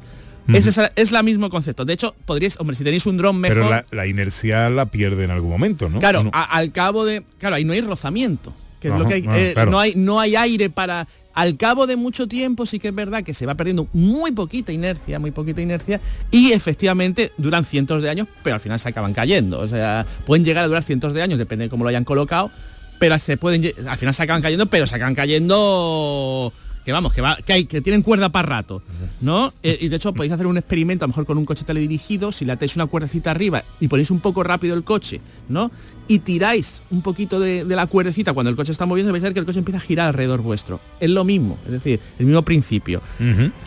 Es, es la mismo concepto. De hecho, podríais, hombre, si tenéis un dron mejor... Pero la, la inercia la pierde en algún momento, ¿no? Claro, ¿O no? a- al cabo de. Claro, ahí no hay rozamiento. Que es lo que hay, ah, eh, claro. no, hay, no hay aire para. Al cabo de mucho tiempo sí que es verdad que se va perdiendo muy poquita inercia, muy poquita inercia, y efectivamente duran cientos de años, pero al final se acaban cayendo. O sea, pueden llegar a durar cientos de años, depende de cómo lo hayan colocado, pero se pueden al final se acaban cayendo, pero se acaban cayendo que vamos, que va, que hay, que tienen cuerda para rato, ¿no? Eh, y de hecho podéis hacer un experimento, a lo mejor con un coche teledirigido, si le atáis una cuerdecita arriba y ponéis un poco rápido el coche, ¿no? Y tiráis un poquito de, de la cuerdecita cuando el coche está moviendo, vais a ver que el coche empieza a girar alrededor vuestro. Es lo mismo, es decir, el mismo principio.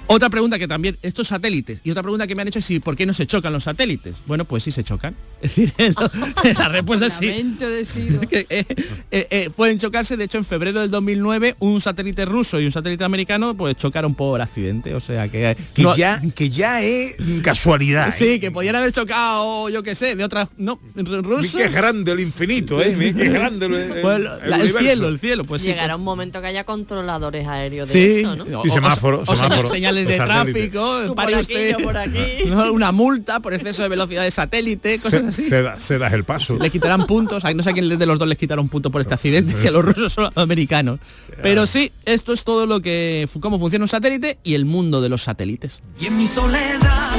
Otra pregunta que también, estos satélites, y otra pregunta que me han hecho es si por qué no se chocan los satélites. Bueno, pues sí se chocan. Es decir, la respuesta es sí. Que, eh, eh, eh, pueden chocarse, de hecho en febrero del 2009 un satélite ruso y un satélite americano pues chocaron por accidente, o sea que... Que, no- ya, que ya es casualidad. ¿eh? Sí, que podían haber chocado, yo qué sé, de otras... No, Mira ruso... qué grande el infinito, ¿eh? Qué grande el, el- Pues, el la- el cielo, el cielo, pues sí. Llegará un momento que haya controladores aéreos de Sí, eso, Y o- semáforo, o- o semáforo, señales de tráfico, pare por aquí, usted, yo por aquí. ¿no? una multa por exceso de velocidad de satélite, cosas Se, así. se da- se das el paso. Le quitarán puntos, ay, no sé a quién de los dos les quitaron puntos por este accidente, si a los rusos o a los americanos. Pero sí, esto es todo lo que cómo funciona un satélite y el mundo de los satélites. Y en mi soledad,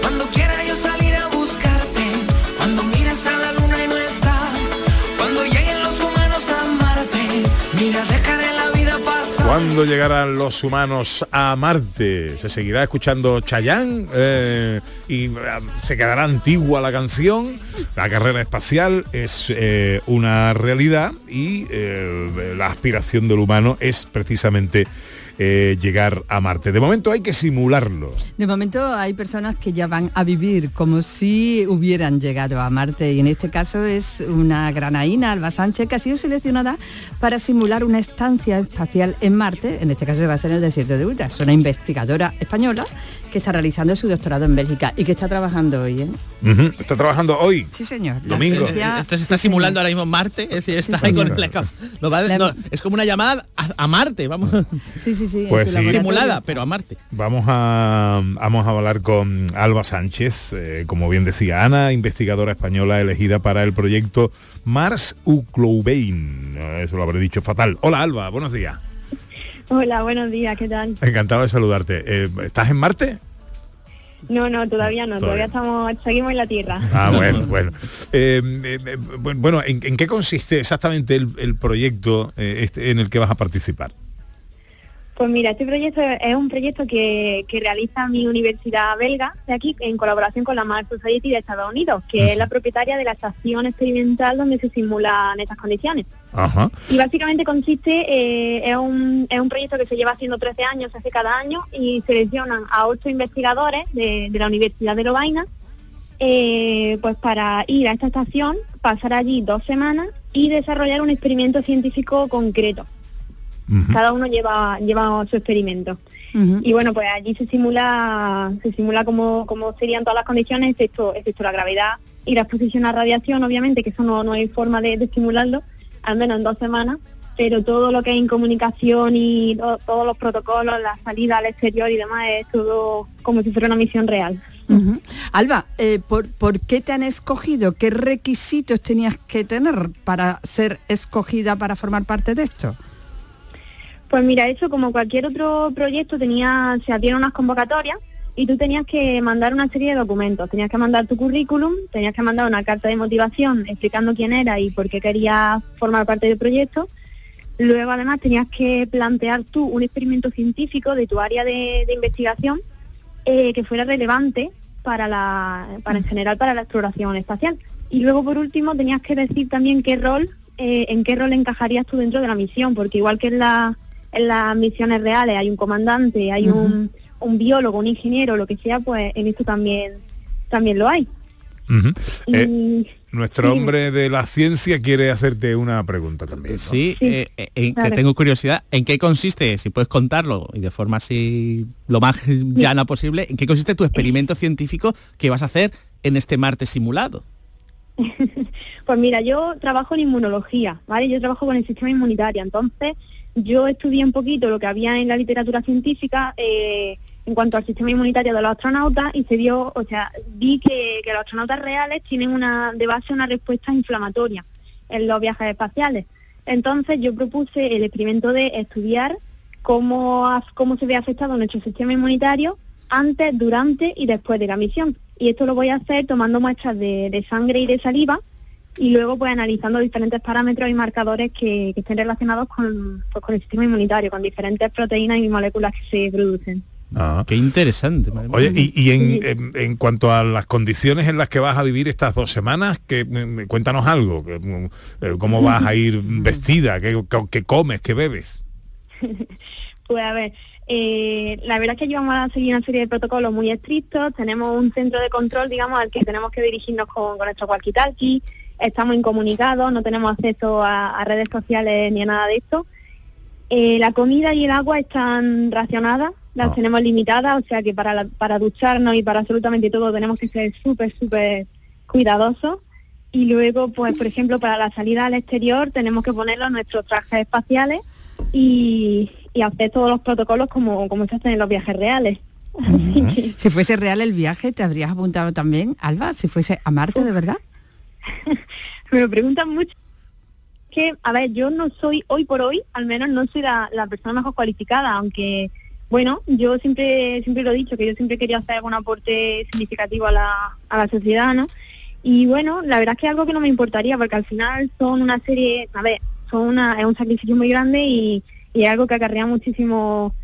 cuando quiera yo salir a buscarte, cuando mires a la luna y no está, cuando lleguen los humanos a amarte, mira, dejaré la vida pasar. ¿Cuándo llegarán los humanos a Marte? ¿Se seguirá escuchando Chayán? Eh, ¿Y eh, se quedará antigua la canción? La carrera espacial es eh, una realidad y eh, la aspiración del humano es precisamente eh, llegar a Marte. De momento hay que simularlo. De momento hay personas que ya van a vivir como si hubieran llegado a Marte y en este caso es una granaína, Alba Sánchez, que ha sido seleccionada para simular una estancia espacial en Marte, en este caso va a ser en el desierto de Utah. Es una investigadora española que está realizando su doctorado en Bélgica y que está trabajando hoy. ¿eh? ¿Está trabajando hoy? Sí, señor. Domingo. ciencia- Esto se está sí, simulando señor. ahora mismo en Marte, es decir, está Sí, ahí con señor. la no, va- La- no, es como una llamada a, a Marte, vamos. Sí, sí, sí. Pues sí. Simulada, pero a Marte. Vamos a, vamos a hablar con Alba Sánchez, eh, como bien decía Ana, investigadora española elegida para el proyecto Mars Ucloubein. Eh, Eso lo habré dicho fatal. Hola Alba, buenos días. Hola, buenos días, ¿qué tal? Encantado de saludarte. Eh, ¿Estás en Marte? No, no, todavía no, Todavía. todavía, estamos, seguimos en la Tierra. Ah, bueno, bueno. Eh, eh, eh, bu- bueno, ¿en, en qué consiste exactamente el, el proyecto eh, este en el que vas a participar? Pues mira, este proyecto es un proyecto que, que realiza mi universidad belga de aquí en colaboración con la Mars Society de Estados Unidos, que es la propietaria de la estación experimental donde se simulan estas condiciones. Ajá. Y básicamente consiste, eh, es, un, es un proyecto que se lleva haciendo 13 años, se hace cada año, y seleccionan a ocho investigadores de, de la Universidad de Lovaina, eh, pues para ir a esta estación, pasar allí dos semanas y desarrollar un experimento científico concreto. Cada uno lleva, lleva su experimento. Y bueno, pues allí se simula, se simula cómo, cómo serían todas las condiciones, excepto, excepto la gravedad y la exposición a radiación, obviamente, que eso no, no hay forma de, de simularlo, al menos en dos semanas, pero todo lo que es en comunicación y lo- todos los protocolos, la salida al exterior y demás, es todo como si fuera una misión real. Alba, eh, ¿por, por qué te han escogido? ¿Qué requisitos tenías que tener para ser escogida para formar parte de esto? Pues mira, eso como cualquier otro proyecto tenía, se hacían unas convocatorias y tú tenías que mandar una serie de documentos. Tenías que mandar tu currículum, tenías que mandar una carta de motivación explicando quién era y por qué querías formar parte del proyecto. Luego además tenías que plantear tú un experimento científico de tu área de, de investigación eh, que fuera relevante para la, para en general para la exploración espacial. Y luego por último tenías que decir también qué rol, eh, en qué rol encajarías tú dentro de la misión, porque igual que en, la, en las misiones reales hay un comandante, hay un, un biólogo, un ingeniero, lo que sea, pues en esto también también lo hay. Y- Eh, nuestro sí, hombre de la ciencia quiere hacerte una pregunta también. ¿no? Sí, eh, eh, eh, claro. que tengo curiosidad, ¿en qué consiste, si puedes contarlo y de forma así lo más llana posible, en qué consiste tu experimento científico que vas a hacer en este Marte simulado? Pues mira, yo trabajo en inmunología, ¿vale? Yo trabajo con el sistema inmunitario, entonces yo estudié un poquito lo que había en la literatura científica eh, en cuanto al sistema inmunitario de los astronautas y se dio, o sea, vi que, los astronautas reales tienen una de base una respuesta inflamatoria en los viajes espaciales. Entonces yo propuse el experimento de estudiar cómo, cómo se ve afectado nuestro sistema inmunitario antes, durante y después de la misión. Y esto lo voy a hacer tomando muestras de sangre y de saliva y luego pues analizando diferentes parámetros y marcadores que, que estén relacionados con, pues, con el sistema inmunitario, con diferentes proteínas y moléculas que se producen. Ah. Qué interesante. Oye, y, y en, en- en cuanto a las condiciones en las que vas a vivir estas dos semanas, que mm, cuéntanos algo, que, mm, eh, cómo vas a ir vestida, qué, qué- qué comes, qué bebes. Pues a ver, eh, la verdad es que llevamos a seguir una serie de protocolos muy estrictos, tenemos un centro de control, digamos, al que tenemos que dirigirnos con, con nuestro walkie-talkie, estamos incomunicados, no tenemos acceso a, a redes sociales ni a nada de esto. Eh, la comida y el agua están racionadas, las tenemos limitadas, o sea que para, la- para ducharnos y para absolutamente todo tenemos que ser súper, súper cuidadosos. Y luego, pues, por ejemplo, para la salida al exterior tenemos que ponerlos nuestros trajes espaciales y, y hacer todos los protocolos como, como se hacen en los viajes reales. Si fuese real el viaje, ¿te habrías apuntado también, Alba? Si fuese a Marte, ¿de verdad? Me lo preguntan mucho. Que, a ver, yo no soy, hoy por hoy, al menos no soy la, la persona mejor cualificada, aunque, bueno, yo siempre siempre lo he dicho, que yo siempre quería hacer algún aporte significativo a la, a la sociedad, ¿no? Y bueno, la verdad es que es algo que no me importaría, porque al final son una serie, a ver, son una, es un sacrificio muy grande y, y es algo que acarrea muchísimo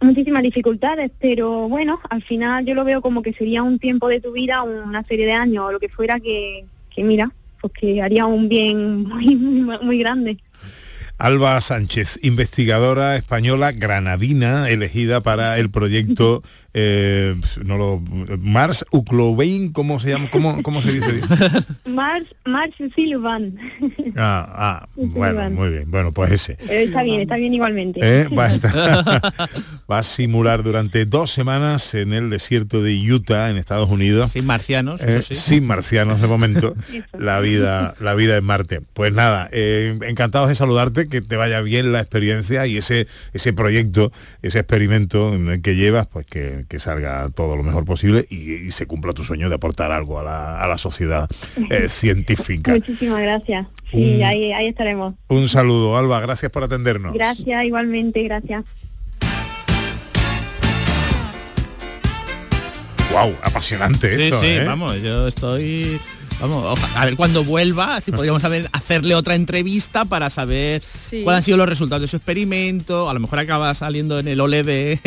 muchísimas dificultades, pero bueno, al final yo lo veo como que sería un tiempo de tu vida, una serie de años o lo que fuera que, que mira, pues que haría un bien muy, muy, muy grande. Alba Sánchez, investigadora española granadina, elegida para el proyecto eh, no lo, Mars Uclovein, ¿cómo se llama? ¿Cómo, cómo se dice? Mars, Mars Silvan. Ah, ah bueno, muy bien. Bueno, pues ese. Eh, está bien, está bien igualmente. Eh, va, a va, a simular durante dos semanas en el desierto de Utah, en Estados Unidos. Sin marcianos, sí. Sin marcianos de momento. la vida, la vida en Marte. Pues nada, encantados de saludarte, que te vaya bien la experiencia y ese, ese proyecto, ese experimento que llevas, pues que, que salga todo lo mejor posible y, se cumpla tu sueño de aportar algo a la, a la sociedad eh, científica. Muchísimas gracias. Sí, ahí, ahí estaremos. Un saludo, Alba, gracias por atendernos. Gracias, igualmente, gracias. Wow, apasionante sí, esto, Sí, ¿eh? vamos, yo estoy Vamos, a ver cuando vuelva, si podríamos saber, hacerle otra entrevista para saber cuáles han sido los resultados de su experimento. A lo mejor acaba saliendo en el ole de,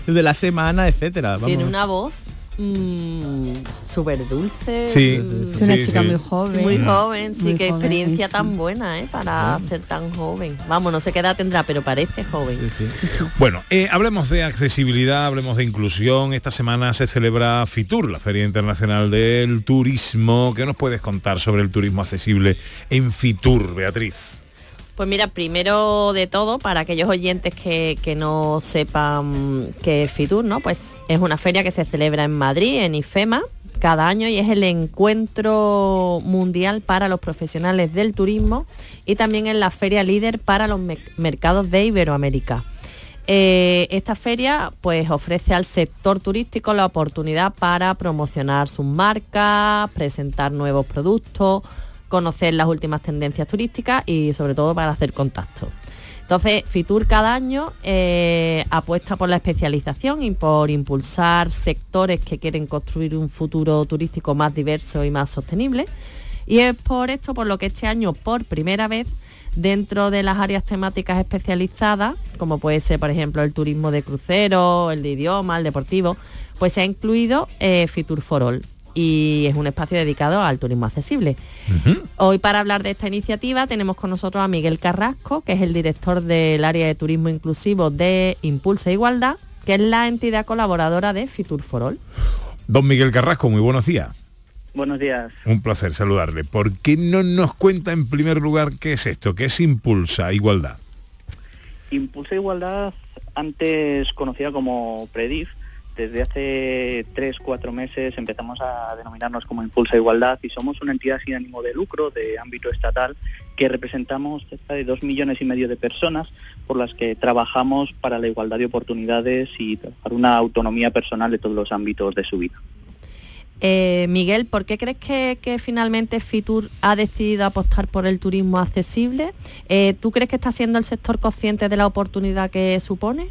de la semana, etcétera. Tiene una voz Mm, súper dulce. Sí, es una chica muy joven. Muy joven, sí, qué experiencia tan buena, ¿eh? Para ser tan joven. Vamos, no sé qué edad tendrá, pero parece joven. Bueno, eh, hablemos de accesibilidad, hablemos de inclusión. Esta semana se celebra FITUR, la Feria Internacional del Turismo. ¿Qué nos puedes contar sobre el turismo accesible en FITUR, Beatriz? Pues mira, primero de todo, para aquellos oyentes que, no sepan qué es FITUR, ¿no? Pues es una feria que se celebra en Madrid, en IFEMA, cada año y es el encuentro mundial para los profesionales del turismo y también es la feria líder para los mercados de Iberoamérica. Eh, esta feria pues ofrece al sector turístico la oportunidad para promocionar sus marcas, presentar nuevos productos, conocer las últimas tendencias turísticas y sobre todo para hacer contacto. Entonces, Fitur cada año eh, apuesta por la especialización y por impulsar sectores que quieren construir un futuro turístico más diverso y más sostenible. Y es por esto por lo que este año, por primera vez, dentro de las áreas temáticas especializadas, como puede ser, por ejemplo, el turismo de crucero, el de idioma, el deportivo, pues se ha incluido eh, Fitur for All, y es un espacio dedicado al turismo accesible. Hoy para hablar de esta iniciativa tenemos con nosotros a Miguel Carrasco, que es el director del área de turismo inclusivo de Impulsa Igualdad, que es la entidad colaboradora de Fitur for All. Don Miguel Carrasco, muy buenos días. Buenos días. Un placer saludarle. ¿Por qué no nos cuenta en primer lugar qué es esto? ¿Qué es Impulsa Igualdad? Impulsa Igualdad, antes conocida como Predif, desde hace tres, cuatro meses empezamos a denominarnos como Impulsa Igualdad y somos una entidad sin ánimo de lucro de ámbito estatal que representamos cerca de dos millones y medio de personas por las que trabajamos para la igualdad de oportunidades y para una autonomía personal de todos los ámbitos de su vida. Eh, Miguel, ¿por qué crees que, finalmente Fitur ha decidido apostar por el turismo accesible? Eh, ¿Tú crees que está siendo el sector consciente de la oportunidad que supone?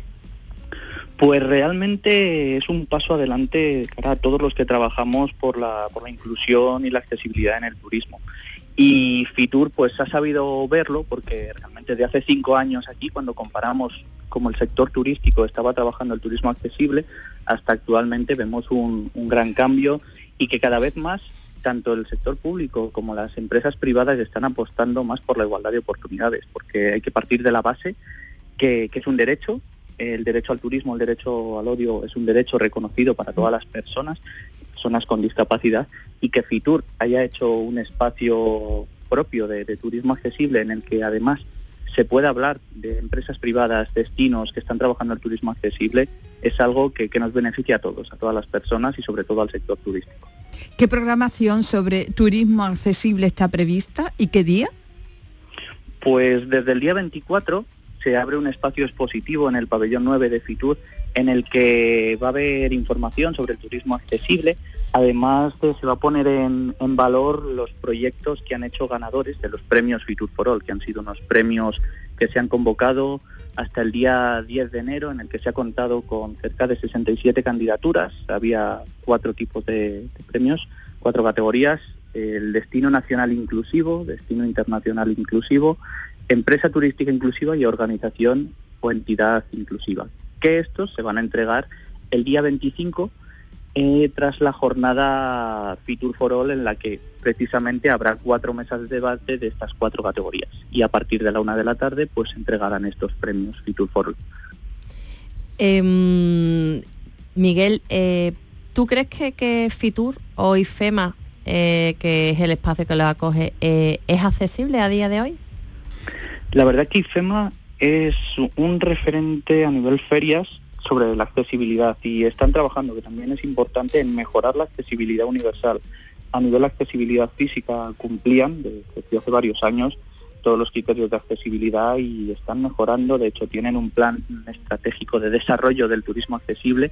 Pues realmente es un paso adelante para todos los que trabajamos por la, por la inclusión y la accesibilidad en el turismo. Y Fitur pues ha sabido verlo porque realmente de hace cinco años aquí, cuando comparamos cómo el sector turístico estaba trabajando el turismo accesible, hasta actualmente vemos un, un gran cambio y que cada vez más tanto el sector público como las empresas privadas están apostando más por la igualdad de oportunidades, porque hay que partir de la base que, que es un derecho el derecho al turismo, el derecho al odio es un derecho reconocido para todas las personas, personas con discapacidad, y que FITUR haya hecho un espacio propio de, turismo accesible en el que además se puede hablar de empresas privadas, destinos que están trabajando el turismo accesible, es algo que, que nos beneficia a todos, a todas las personas y sobre todo al sector turístico. ¿Qué programación sobre turismo accesible está prevista y qué día? Pues desde el día 24 se abre un espacio expositivo en el pabellón 9 de FITUR en el que va a haber información sobre el turismo accesible. Además, se va a poner en, valor los proyectos que han hecho ganadores de los premios FITUR for All, que han sido unos premios que se han convocado hasta el día 10 de enero, en el que se ha contado con cerca de 67 candidaturas. Había cuatro tipos de premios, cuatro categorías, el destino nacional inclusivo, destino internacional inclusivo, empresa turística inclusiva y organización o entidad inclusiva, que estos se van a entregar el día 25 eh, tras la jornada Fitur for All en la que precisamente habrá cuatro mesas de debate de estas cuatro categorías y a partir de la una de la tarde pues se entregarán estos premios Fitur for All. Em, Miguel, eh, ¿tú crees que, Fitur o IFEMA, eh, que es el espacio que lo acoge, es accesible a día de hoy? La verdad que IFEMA es un referente a nivel ferias sobre la accesibilidad y están trabajando, que también es importante, en mejorar la accesibilidad universal. A nivel accesibilidad física cumplían desde hace varios años todos los criterios de accesibilidad y están mejorando, de hecho tienen un plan estratégico de desarrollo del turismo accesible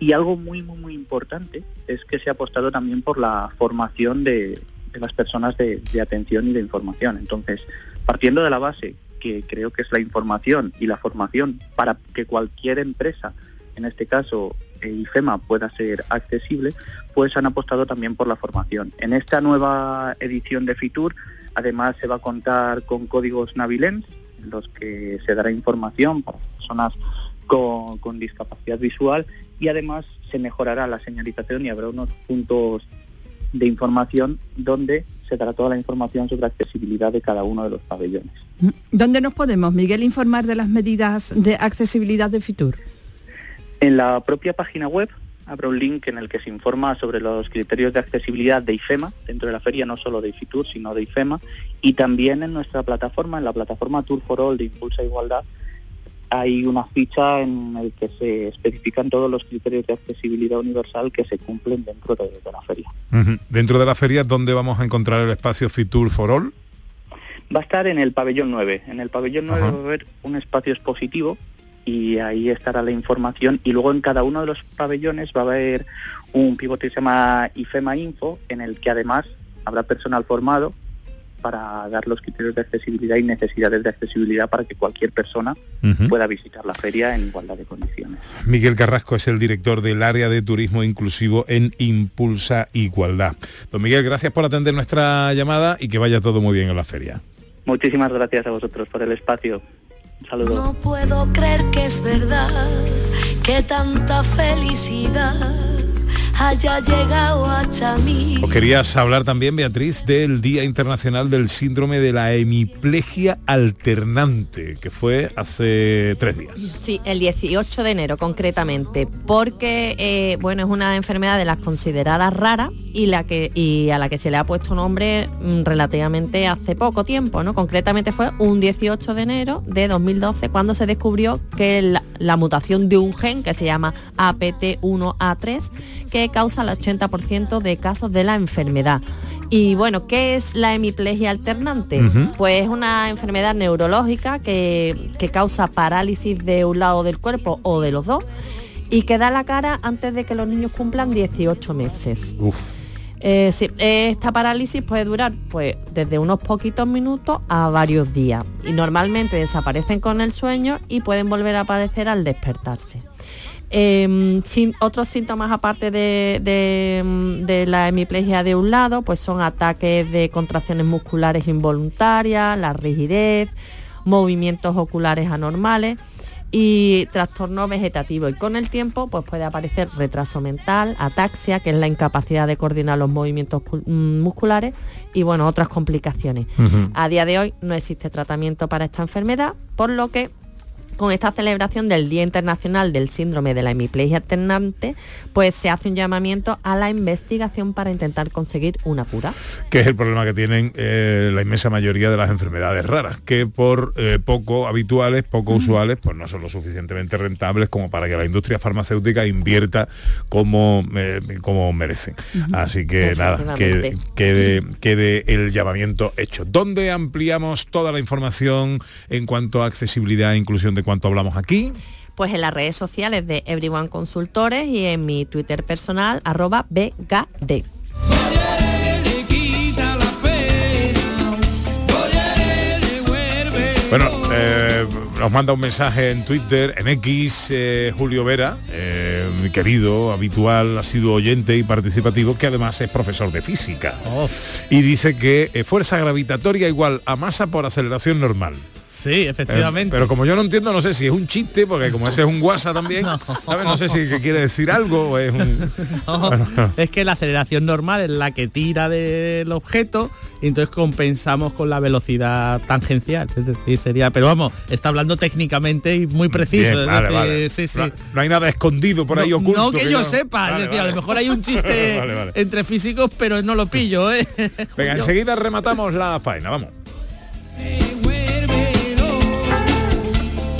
y algo muy muy muy importante es que se ha apostado también por la formación de, las personas de atención y de información. Entonces, partiendo de la base que creo que es la información y la formación para que cualquier empresa, en este caso eh, IFEMA, pueda ser accesible, pues han apostado también por la formación. En esta nueva edición de FITUR, además se va a contar con códigos Navilens, en los que se dará información para personas con, con discapacidad visual y además se mejorará la señalización y habrá unos puntos de información donde se dará toda la información sobre accesibilidad de cada uno de los pabellones. ¿Dónde nos podemos, Miguel, informar de las medidas de accesibilidad de Fitur? En la propia página web habrá un link en el que se informa sobre los criterios de accesibilidad de IFEMA, dentro de la feria no solo de Fitur, sino de IFEMA, y también en nuestra plataforma, en la plataforma Tour for All de Impulsa Igualdad, hay una ficha en el que se especifican todos los criterios de accesibilidad universal que se cumplen dentro de, de la feria. Dentro de la feria, ¿dónde vamos a encontrar el espacio Fitur for All? Va a estar en el pabellón 9. En el pabellón 9 Ajá. va a haber un espacio expositivo y ahí estará la información y luego en cada uno de los pabellones va a haber un pivote que se llama IFEMA Info en el que además habrá personal formado para dar los criterios de accesibilidad y necesidades de accesibilidad para que cualquier persona pueda visitar la feria en igualdad de condiciones. Miguel Carrasco es el director del área de turismo inclusivo en Impulsa Igualdad. Don Miguel, gracias por atender nuestra llamada y que vaya todo muy bien en la feria. Muchísimas gracias a vosotros por el espacio. Un saludo. No puedo creer que es verdad que tanta felicidad haya llegado hasta mí. Os querías hablar también, Beatriz, del Día Internacional del Síndrome de la Hemiplegia Alternante, que fue hace tres días. Sí, el 18 de enero concretamente, porque eh, bueno, es una enfermedad de las consideradas raras y, la que, y a la que se le ha puesto nombre mm, relativamente hace poco tiempo, ¿no? Concretamente fue un 18 de enero de 2012 cuando se descubrió que la, la mutación de un gen que se llama APT1A3 que causa el 80% de casos de la enfermedad. Y bueno, ¿qué es la hemiplegia alternante? Pues es una enfermedad neurológica que, que causa parálisis de un lado del cuerpo o de los dos y que da la cara antes de que los niños cumplan 18 meses. Eh, sí, esta parálisis puede durar pues desde unos poquitos minutos a varios días y normalmente desaparecen con el sueño y pueden volver a aparecer al despertarse. Eh, sin, otros síntomas aparte de, de, de la hemiplegia de un lado, pues son ataques de contracciones musculares involuntarias, la rigidez, movimientos oculares anormales y trastorno vegetativo. Y con el tiempo pues puede aparecer retraso mental, ataxia, que es la incapacidad de coordinar los movimientos mm, musculares y bueno, otras complicaciones. A día de hoy no existe tratamiento para esta enfermedad, por lo que con esta celebración del Día Internacional del Síndrome de la Hemiplegia Alternante, pues se hace un llamamiento a la investigación para intentar conseguir una cura. que es el problema que tienen eh, la inmensa mayoría de las enfermedades raras, que por eh, poco habituales, poco usuales, pues no son lo suficientemente rentables como para que la industria farmacéutica invierta como, eh, como merecen. Así que nada, que quede, quede el llamamiento hecho. ¿Dónde ampliamos toda la información en cuanto a accesibilidad e inclusión de cuanto hablamos aquí? Pues en las redes sociales de Everyone Consultores y en mi Twitter personal, arroba BGD. Bueno, eh, nos manda un mensaje en Twitter, en X, eh, Julio Vera, eh, mi querido, habitual, ha sido oyente y participativo, que además es profesor de física. Y dice que eh, fuerza gravitatoria igual a masa por aceleración normal. Sí, efectivamente. Pero como yo no entiendo, no sé si es un chiste, porque como este es un WhatsApp también, ¿sabes? no sé si quiere decir algo o es un... No, es que la aceleración normal es la que tira del objeto y entonces compensamos con la velocidad tangencial. Es decir, sería, pero vamos, está hablando técnicamente y muy preciso. Bien, es vale, decir, vale. sí, sí. No, no hay nada escondido por ahí oculto. No que, yo no- sepa, Vale, es decir, a lo mejor hay un chiste entre físicos, pero no lo pillo, ¿eh? Venga, enseguida rematamos la faena, vamos.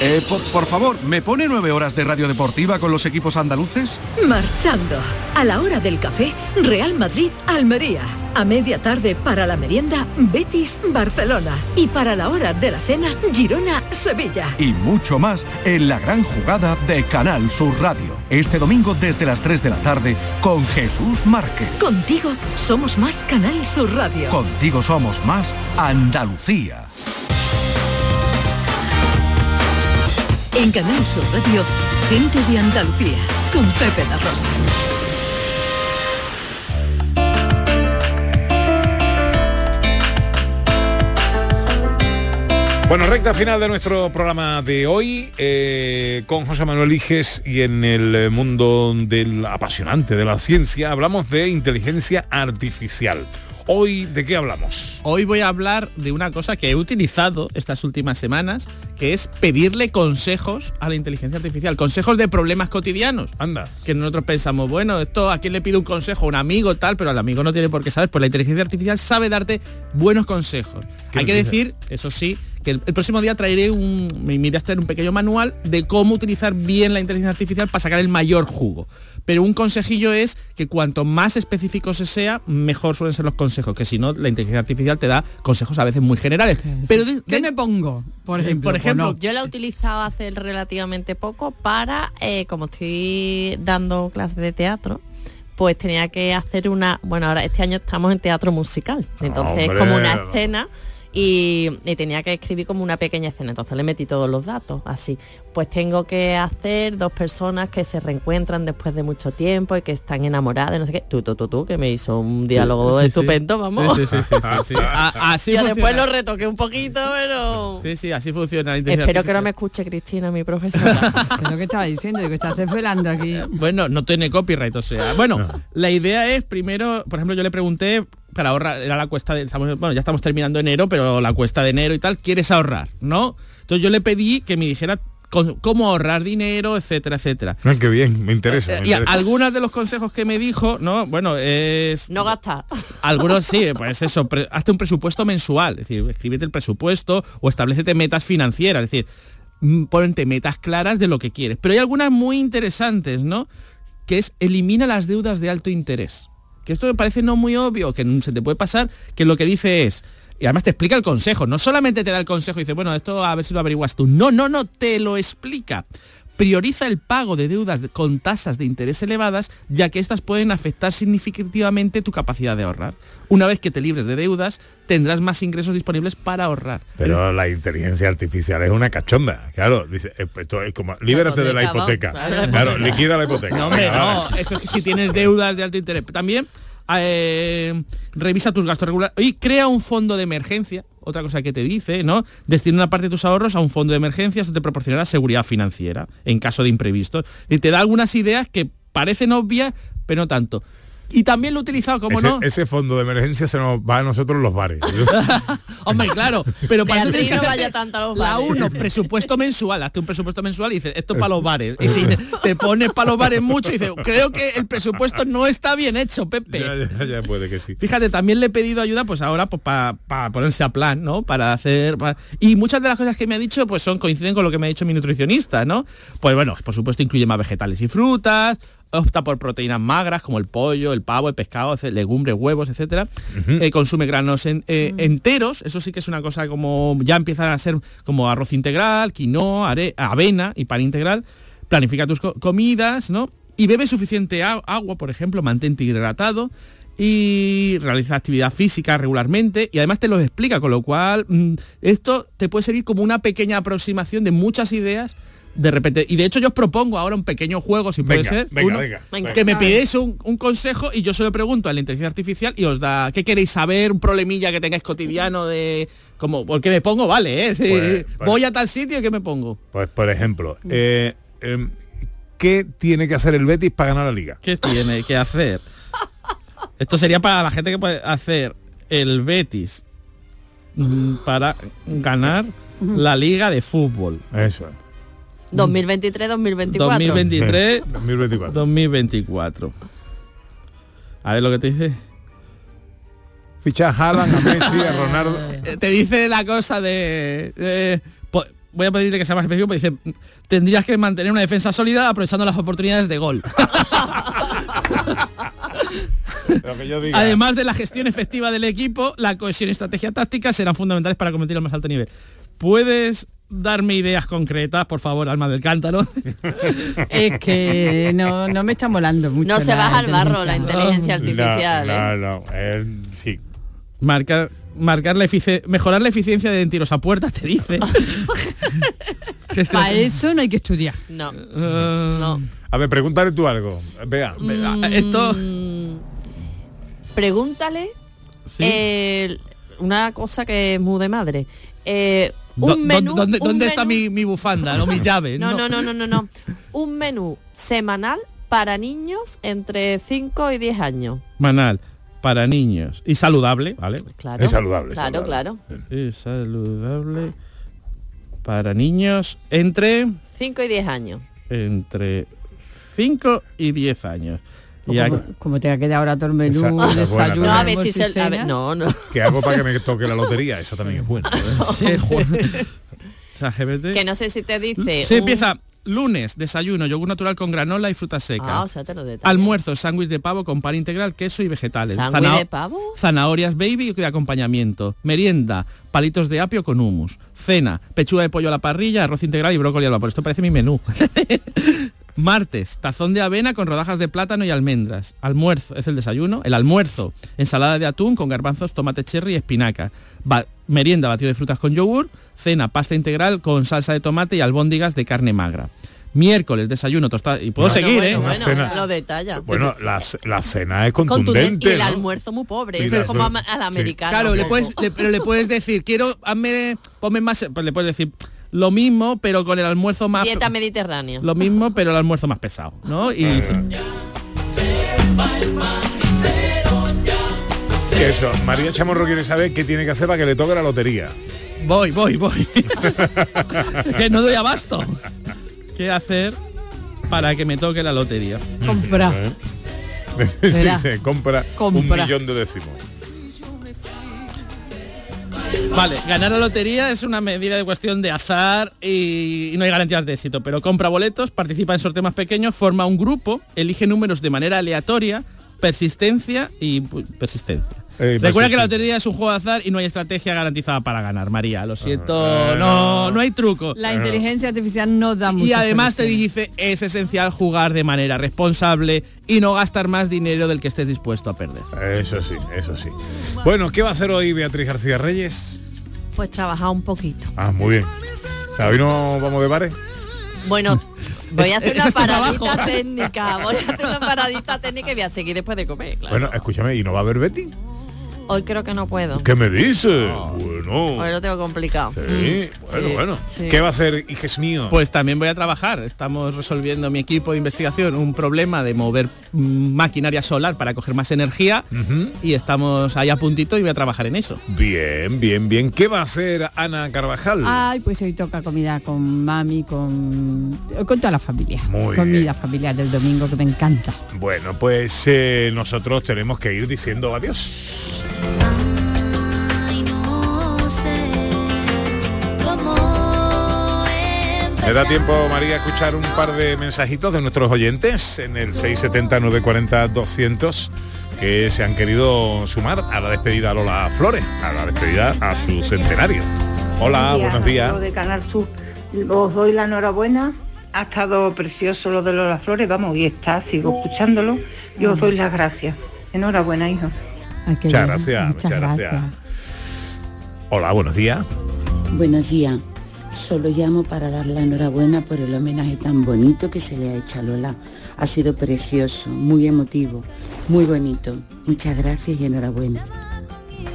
Eh, por, por favor, ¿me pone nueve horas de radio deportiva con los equipos andaluces? Marchando. A la hora del café, Real Madrid, Almería. A media tarde para la merienda, Betis, Barcelona. Y para la hora de la cena, Girona, Sevilla. Y mucho más en la gran jugada de Canal Sur Radio. Este domingo desde las 3 de la tarde con Jesús Márquez. Contigo somos más Canal Sur Radio. Contigo somos más Andalucía. En Canal Sur Radio, gente de Andalucía, con Pepe da Rosa. Bueno, recta final de nuestro programa de hoy eh, con José Manuel Iges y en el mundo del apasionante de la ciencia hablamos de inteligencia artificial. Hoy, ¿de qué hablamos? Hoy voy a hablar de una cosa que he utilizado estas últimas semanas, que es pedirle consejos a la inteligencia artificial, consejos de problemas cotidianos. Anda. Que nosotros pensamos, bueno, esto a quién le pido un consejo, a un amigo tal, pero al amigo no tiene por qué saber, pues la inteligencia artificial sabe darte buenos consejos. ¿Qué Hay que dice? decir, eso sí, que el, el próximo día traeré un, me iré a hacer un pequeño manual de cómo utilizar bien la inteligencia artificial para sacar el mayor jugo. Pero un consejillo es que cuanto más específico se sea, mejor suelen ser los consejos, que si no, la inteligencia artificial te da consejos a veces muy generales. Pero de- ¿Qué me pongo? Por ejemplo, por ejemplo, no? Yo la he utilizado hace relativamente poco para, eh, como estoy dando clases de teatro, pues tenía que hacer una, bueno, ahora este año estamos en teatro musical, entonces es Hombre. como una escena y, y tenía que escribir como una pequeña escena, entonces le metí todos los datos, así. Pues tengo que hacer dos personas que se reencuentran después de mucho tiempo y que están enamoradas, no sé qué, tú, tú, tú, tú, que me hizo un diálogo Sí, sí. estupendo, vamos. Sí, sí, sí, sí, sí. A- así Yo después lo retoqué un poquito, pero... Sí, sí, así funciona Espero que no me escuche Cristina, mi profesora. Es lo que estaba diciendo, digo, estás desvelando aquí. Bueno, no tiene copyright, o sea. Bueno, la idea es primero, por ejemplo, yo le pregunté para ahorrar, era la cuesta de, estamos- bueno, ya estamos terminando enero, pero la cuesta de enero y tal, ¿quieres ahorrar? ¿No? Entonces yo le pedí que me dijera con- cómo ahorrar dinero, etcétera, etcétera. Ah, qué bien, me interesa. me Y algunos de los consejos que me dijo, ¿no? Bueno, es... No gastar. Algunos sí, pues eso, pre- hazte un presupuesto mensual, es decir, escríbete el presupuesto o establecete metas financieras, es decir, mm, ponte metas claras de lo que quieres. Pero hay algunas muy interesantes, ¿no? Que es elimina las deudas de alto interés. Que esto me parece no muy obvio, que se te puede pasar, que lo que dice es, y además te explica el consejo, no solamente te da el consejo y dice, bueno, esto a ver si lo averiguas tú. No, no, no, te lo explica. Prioriza el pago de deudas de- con tasas de interés elevadas, ya que estas pueden afectar significativamente tu capacidad de ahorrar. Una vez que te libres de deudas, tendrás más ingresos disponibles para ahorrar. Pero la inteligencia artificial es una cachonda. Claro, dice, eh, esto es como, libérate de la hipoteca, claro. Claro, liquida la hipoteca. No, hombre, no, eso es que si tienes deudas de alto interés. También eh, revisa tus gastos regulares y crea un fondo de emergencia. Otra cosa que te dice, ¿no? Destina una parte de tus ahorros a un fondo de emergencia, eso te proporcionará seguridad financiera en caso de imprevistos. Y te da algunas ideas que parecen obvias, pero no tanto. Y también lo he utilizado, como no, ese fondo de emergencia se nos va a nosotros los bares. Hombre, claro, pero para Beatriz, no vaya tanto a los la bares. uno, presupuesto mensual, hazte un presupuesto mensual y dices, esto es para los bares. Y si te pones para los bares mucho y dices, creo que el presupuesto no está bien hecho, Pepe. ya, ya, ya puede que sí. Fíjate, también le he pedido ayuda, pues ahora, pues para ponerse a plan, ¿no? Para hacer. pa- Y muchas de las cosas que me ha dicho, pues son coinciden con lo que me ha dicho mi nutricionista, ¿no? Pues bueno, por supuesto incluye más vegetales y frutas, opta por proteínas magras como el pollo, el pavo, el pescado, etc- legumbres, huevos, etcétera. Eh, consume granos en- eh, enteros, eso sí que es una cosa como ya empiezan a ser como arroz integral, quinoa, are- avena y pan integral. Planifica tus co- comidas, ¿no? Y bebe suficiente a- agua, por ejemplo, mantente hidratado y realiza actividad física regularmente y además te lo explica, con lo cual mm, esto te puede servir como una pequeña aproximación de muchas ideas de repente, y de hecho yo os propongo ahora un pequeño juego, si puede ser, venga, uno, venga, venga. que me pidéis un, un consejo y yo se lo pregunto a la inteligencia artificial y os da, ¿qué queréis saber? Un problemilla que tengáis cotidiano de, como, porque me pongo, vale, ¿eh? Pues, pues- voy a tal sitio y ¿qué me pongo? Pues por ejemplo, eh, em, ¿qué tiene que hacer el Betis para ganar la liga? ¿Qué tiene que hacer? Esto sería para la gente que puede hacer el Betis mm, para ganar la liga de fútbol. Eso. 2023-2024. 2023 2024. 2024. A ver lo que te dice. Ficha a Haaland, a Messi, a Ronaldo. Eh, Te dice la cosa de... voy a pedirle que sea más específico, pero dice, tendrías que mantener una defensa sólida aprovechando las oportunidades de gol. Lo que yo diga. Además de la gestión efectiva del equipo, la cohesión y estrategia táctica serán fundamentales para competir al más alto nivel. ¿Puedes darme ideas concretas, por favor, Alma del Cántaro? Es que no, no me está molando mucho. No se baja al barro la inteligencia. artificial. ¿eh? No, no, eh, sí. Marcar, marcar la efici- mejorar la eficiencia de tiros a puerta, te dice. Para eso no hay que estudiar. No. no. A ver, pregúntale tú algo. Vea. Mm, Esto... Pregúntale Sí. eh, una cosa que es muy de madre. Eh, un menú, ¿Dónde, un dónde está menú- mi, mi bufanda, no mi llave? No, no, no, no, no, no. Un menú semanal para niños entre 5 y 10 años. Manal, para niños. Y saludable, ¿vale? Claro. Es saludable, Claro, saludable. Y saludable para niños entre 5 y 10 años. entre 5 y 10 años. Y Como, aquí- como te ha quedado ahora todo el menú, Esa- esa es buena desayuno. No, a ver si y se- a ver, cena. no, no. ¿Qué hago para que me toque la lotería? Esa también es buena. ChatGPT. Que no sé si te dice... Se un- empieza lunes, desayuno, yogur natural con granola y fruta seca. Ah, o sea, te lo detallas. Almuerzo, sándwich de pavo con pan integral, queso y vegetales. ¿Sándwich de pavo? Zanahorias baby de acompañamiento. Merienda, palitos de apio con hummus. Cena, pechuga de pollo a la parrilla, arroz integral y brócoli al vapor. Esto parece mi menú. Martes, tazón de avena con rodajas de plátano y almendras. Almuerzo, es el desayuno. El almuerzo, ensalada de atún con garbanzos, tomate cherry y espinaca. Ba- merienda, batido de frutas con yogur. Cena, pasta integral con salsa de tomate y albóndigas de carne magra. Miércoles, desayuno, tostada. Y puedo Bueno, seguir, bueno, ¿eh? bueno, cena. lo detalla. Bueno, la, la cena es Contundente. contundente. Y el ¿no? almuerzo muy pobre. Mira, Eso es como eso- a, ma- a la sí. americana. Claro, un le poco. puedes, le- pero le puedes decir, quiero, hazme, ponme más, pues le puedes decir lo mismo, pero con el almuerzo más... Dieta mediterránea. Lo mismo, pero el almuerzo más pesado, ¿no? Y Que eso, María Chamorro quiere saber qué tiene que hacer para que le toque la lotería. voy, voy, voy. que no doy abasto. ¿Qué hacer para que me toque la lotería? ¿Eh? Dice, compra, un Compra. millón de décimos. Vale, ganar la lotería es una medida de cuestión de azar y, no hay garantías de éxito, pero compra boletos, participa en sorteos más pequeños, forma un grupo, elige números de manera aleatoria, persistencia y pu- persistencia. Eh, Recuerda que la lotería es un juego de azar y no hay estrategia garantizada para ganar, María. Lo siento, Ah, no, no hay truco. La inteligencia artificial no da mucho. Y además te dice, es esencial jugar de manera responsable y no gastar más dinero del que estés dispuesto a perder. Eso sí, eso sí. Bueno, ¿qué va a hacer hoy Beatriz García Reyes? Pues trabajar un poquito. Ah, muy bien. O sea, hoy no vamos de bares. Bueno, voy a hacer una es tu paradita trabajo. técnica. Voy a hacer una paradita técnica y voy a seguir después de comer, claro. Bueno, escúchame, ¿y no va a haber Betty? Hoy creo que no puedo. ¿Qué me dices? Bueno. Hoy lo tengo complicado. Sí, Mm, bueno, sí, bueno. sí. ¿Qué va a hacer, hijes mío? Pues también voy a trabajar. Estamos resolviendo mi equipo de investigación un problema de mover mm, maquinaria solar para coger más energía y estamos ahí a puntito y voy a trabajar en eso. Bien, bien, bien. ¿Qué va a hacer Ana Carvajal? Ay, pues hoy toca comida con mami, con, con toda la familia. Muy comida bien. familiar del domingo que me encanta. Bueno, pues eh, nosotros tenemos que ir diciendo adiós. ¿Me da tiempo, María, a escuchar un par de mensajitos de nuestros oyentes en el 670-940-200 que se han querido sumar a la despedida a Lola Flores, a la despedida a su centenario? Hola, buenos días. De Canal Sur. Os doy la enhorabuena. Ha estado precioso lo de Lola Flores, vamos, y está, sigo escuchándolo. Y os doy las gracias. Enhorabuena, hijo. Ay, Muchas bien. gracias, muchas gracias. Hola, buenos días. Buenos días. Solo llamo para dar la enhorabuena por el homenaje tan bonito que se le ha hecho a Lola. Ha sido precioso, muy emotivo, muy bonito. Muchas gracias y enhorabuena.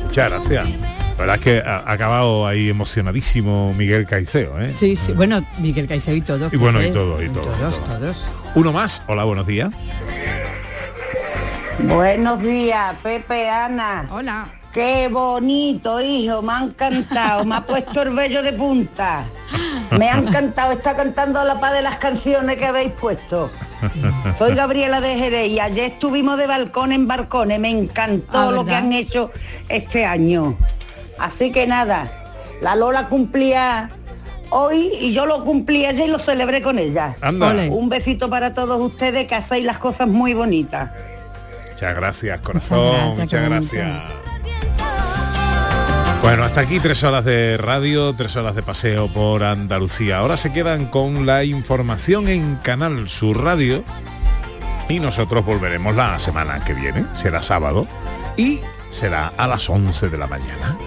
Muchas gracias. La verdad es que ha acabado ahí emocionadísimo Miguel Caiceo, ¿eh? Sí, sí, bueno, Miguel Caicedo y todo. Y bueno, y Pepe, todo, y todo, Todos, y todo. todos. Uno más. Hola, buenos días. Buenos días, Pepe, Ana. Hola. Qué bonito, hijo, me ha encantado, me ha puesto el vello de punta. Me ha encantado, está cantando a la paz de las canciones que habéis puesto. Soy Gabriela de Jerez y ayer estuvimos de balcón en balcones, me encantó Ah, lo que han hecho este año. Así que nada, la Lola cumplía hoy y yo lo cumplí ayer y lo celebré con ella. Anda. Un besito para todos ustedes que hacéis las cosas muy bonitas. Muchas gracias, corazón. Muchas gracias. Bueno, hasta aquí tres horas de radio, tres horas de paseo por Andalucía. Ahora se quedan con la información en Canal Sur Radio y nosotros volveremos la semana que viene, será sábado y será a las 11 de la mañana.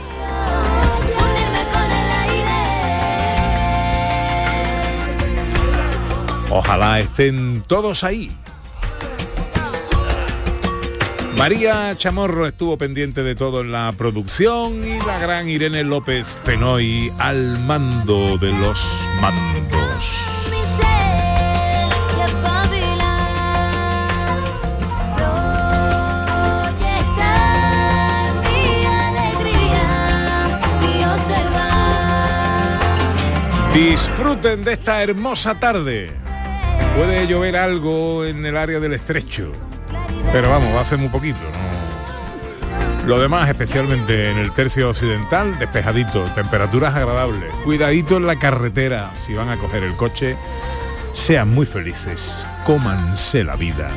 Ojalá estén todos ahí. María Chamorro estuvo pendiente de todo en la producción y la gran Irene López Penoy al mando de los mandos. Disfruten de esta hermosa tarde. Puede llover algo en el área del estrecho, pero vamos, va a ser muy poquito. ¿no? Lo demás, especialmente en el tercio occidental, despejadito, temperaturas agradables. Cuidadito en la carretera si van a coger el coche. Sean muy felices, cómanse la vida.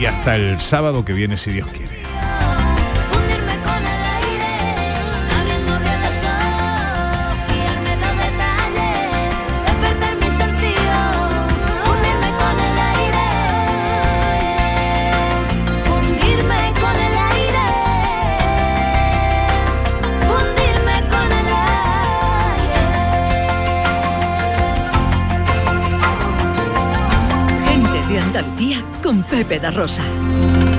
Y hasta el sábado que viene, si Dios quiere. Pepe da Rosa.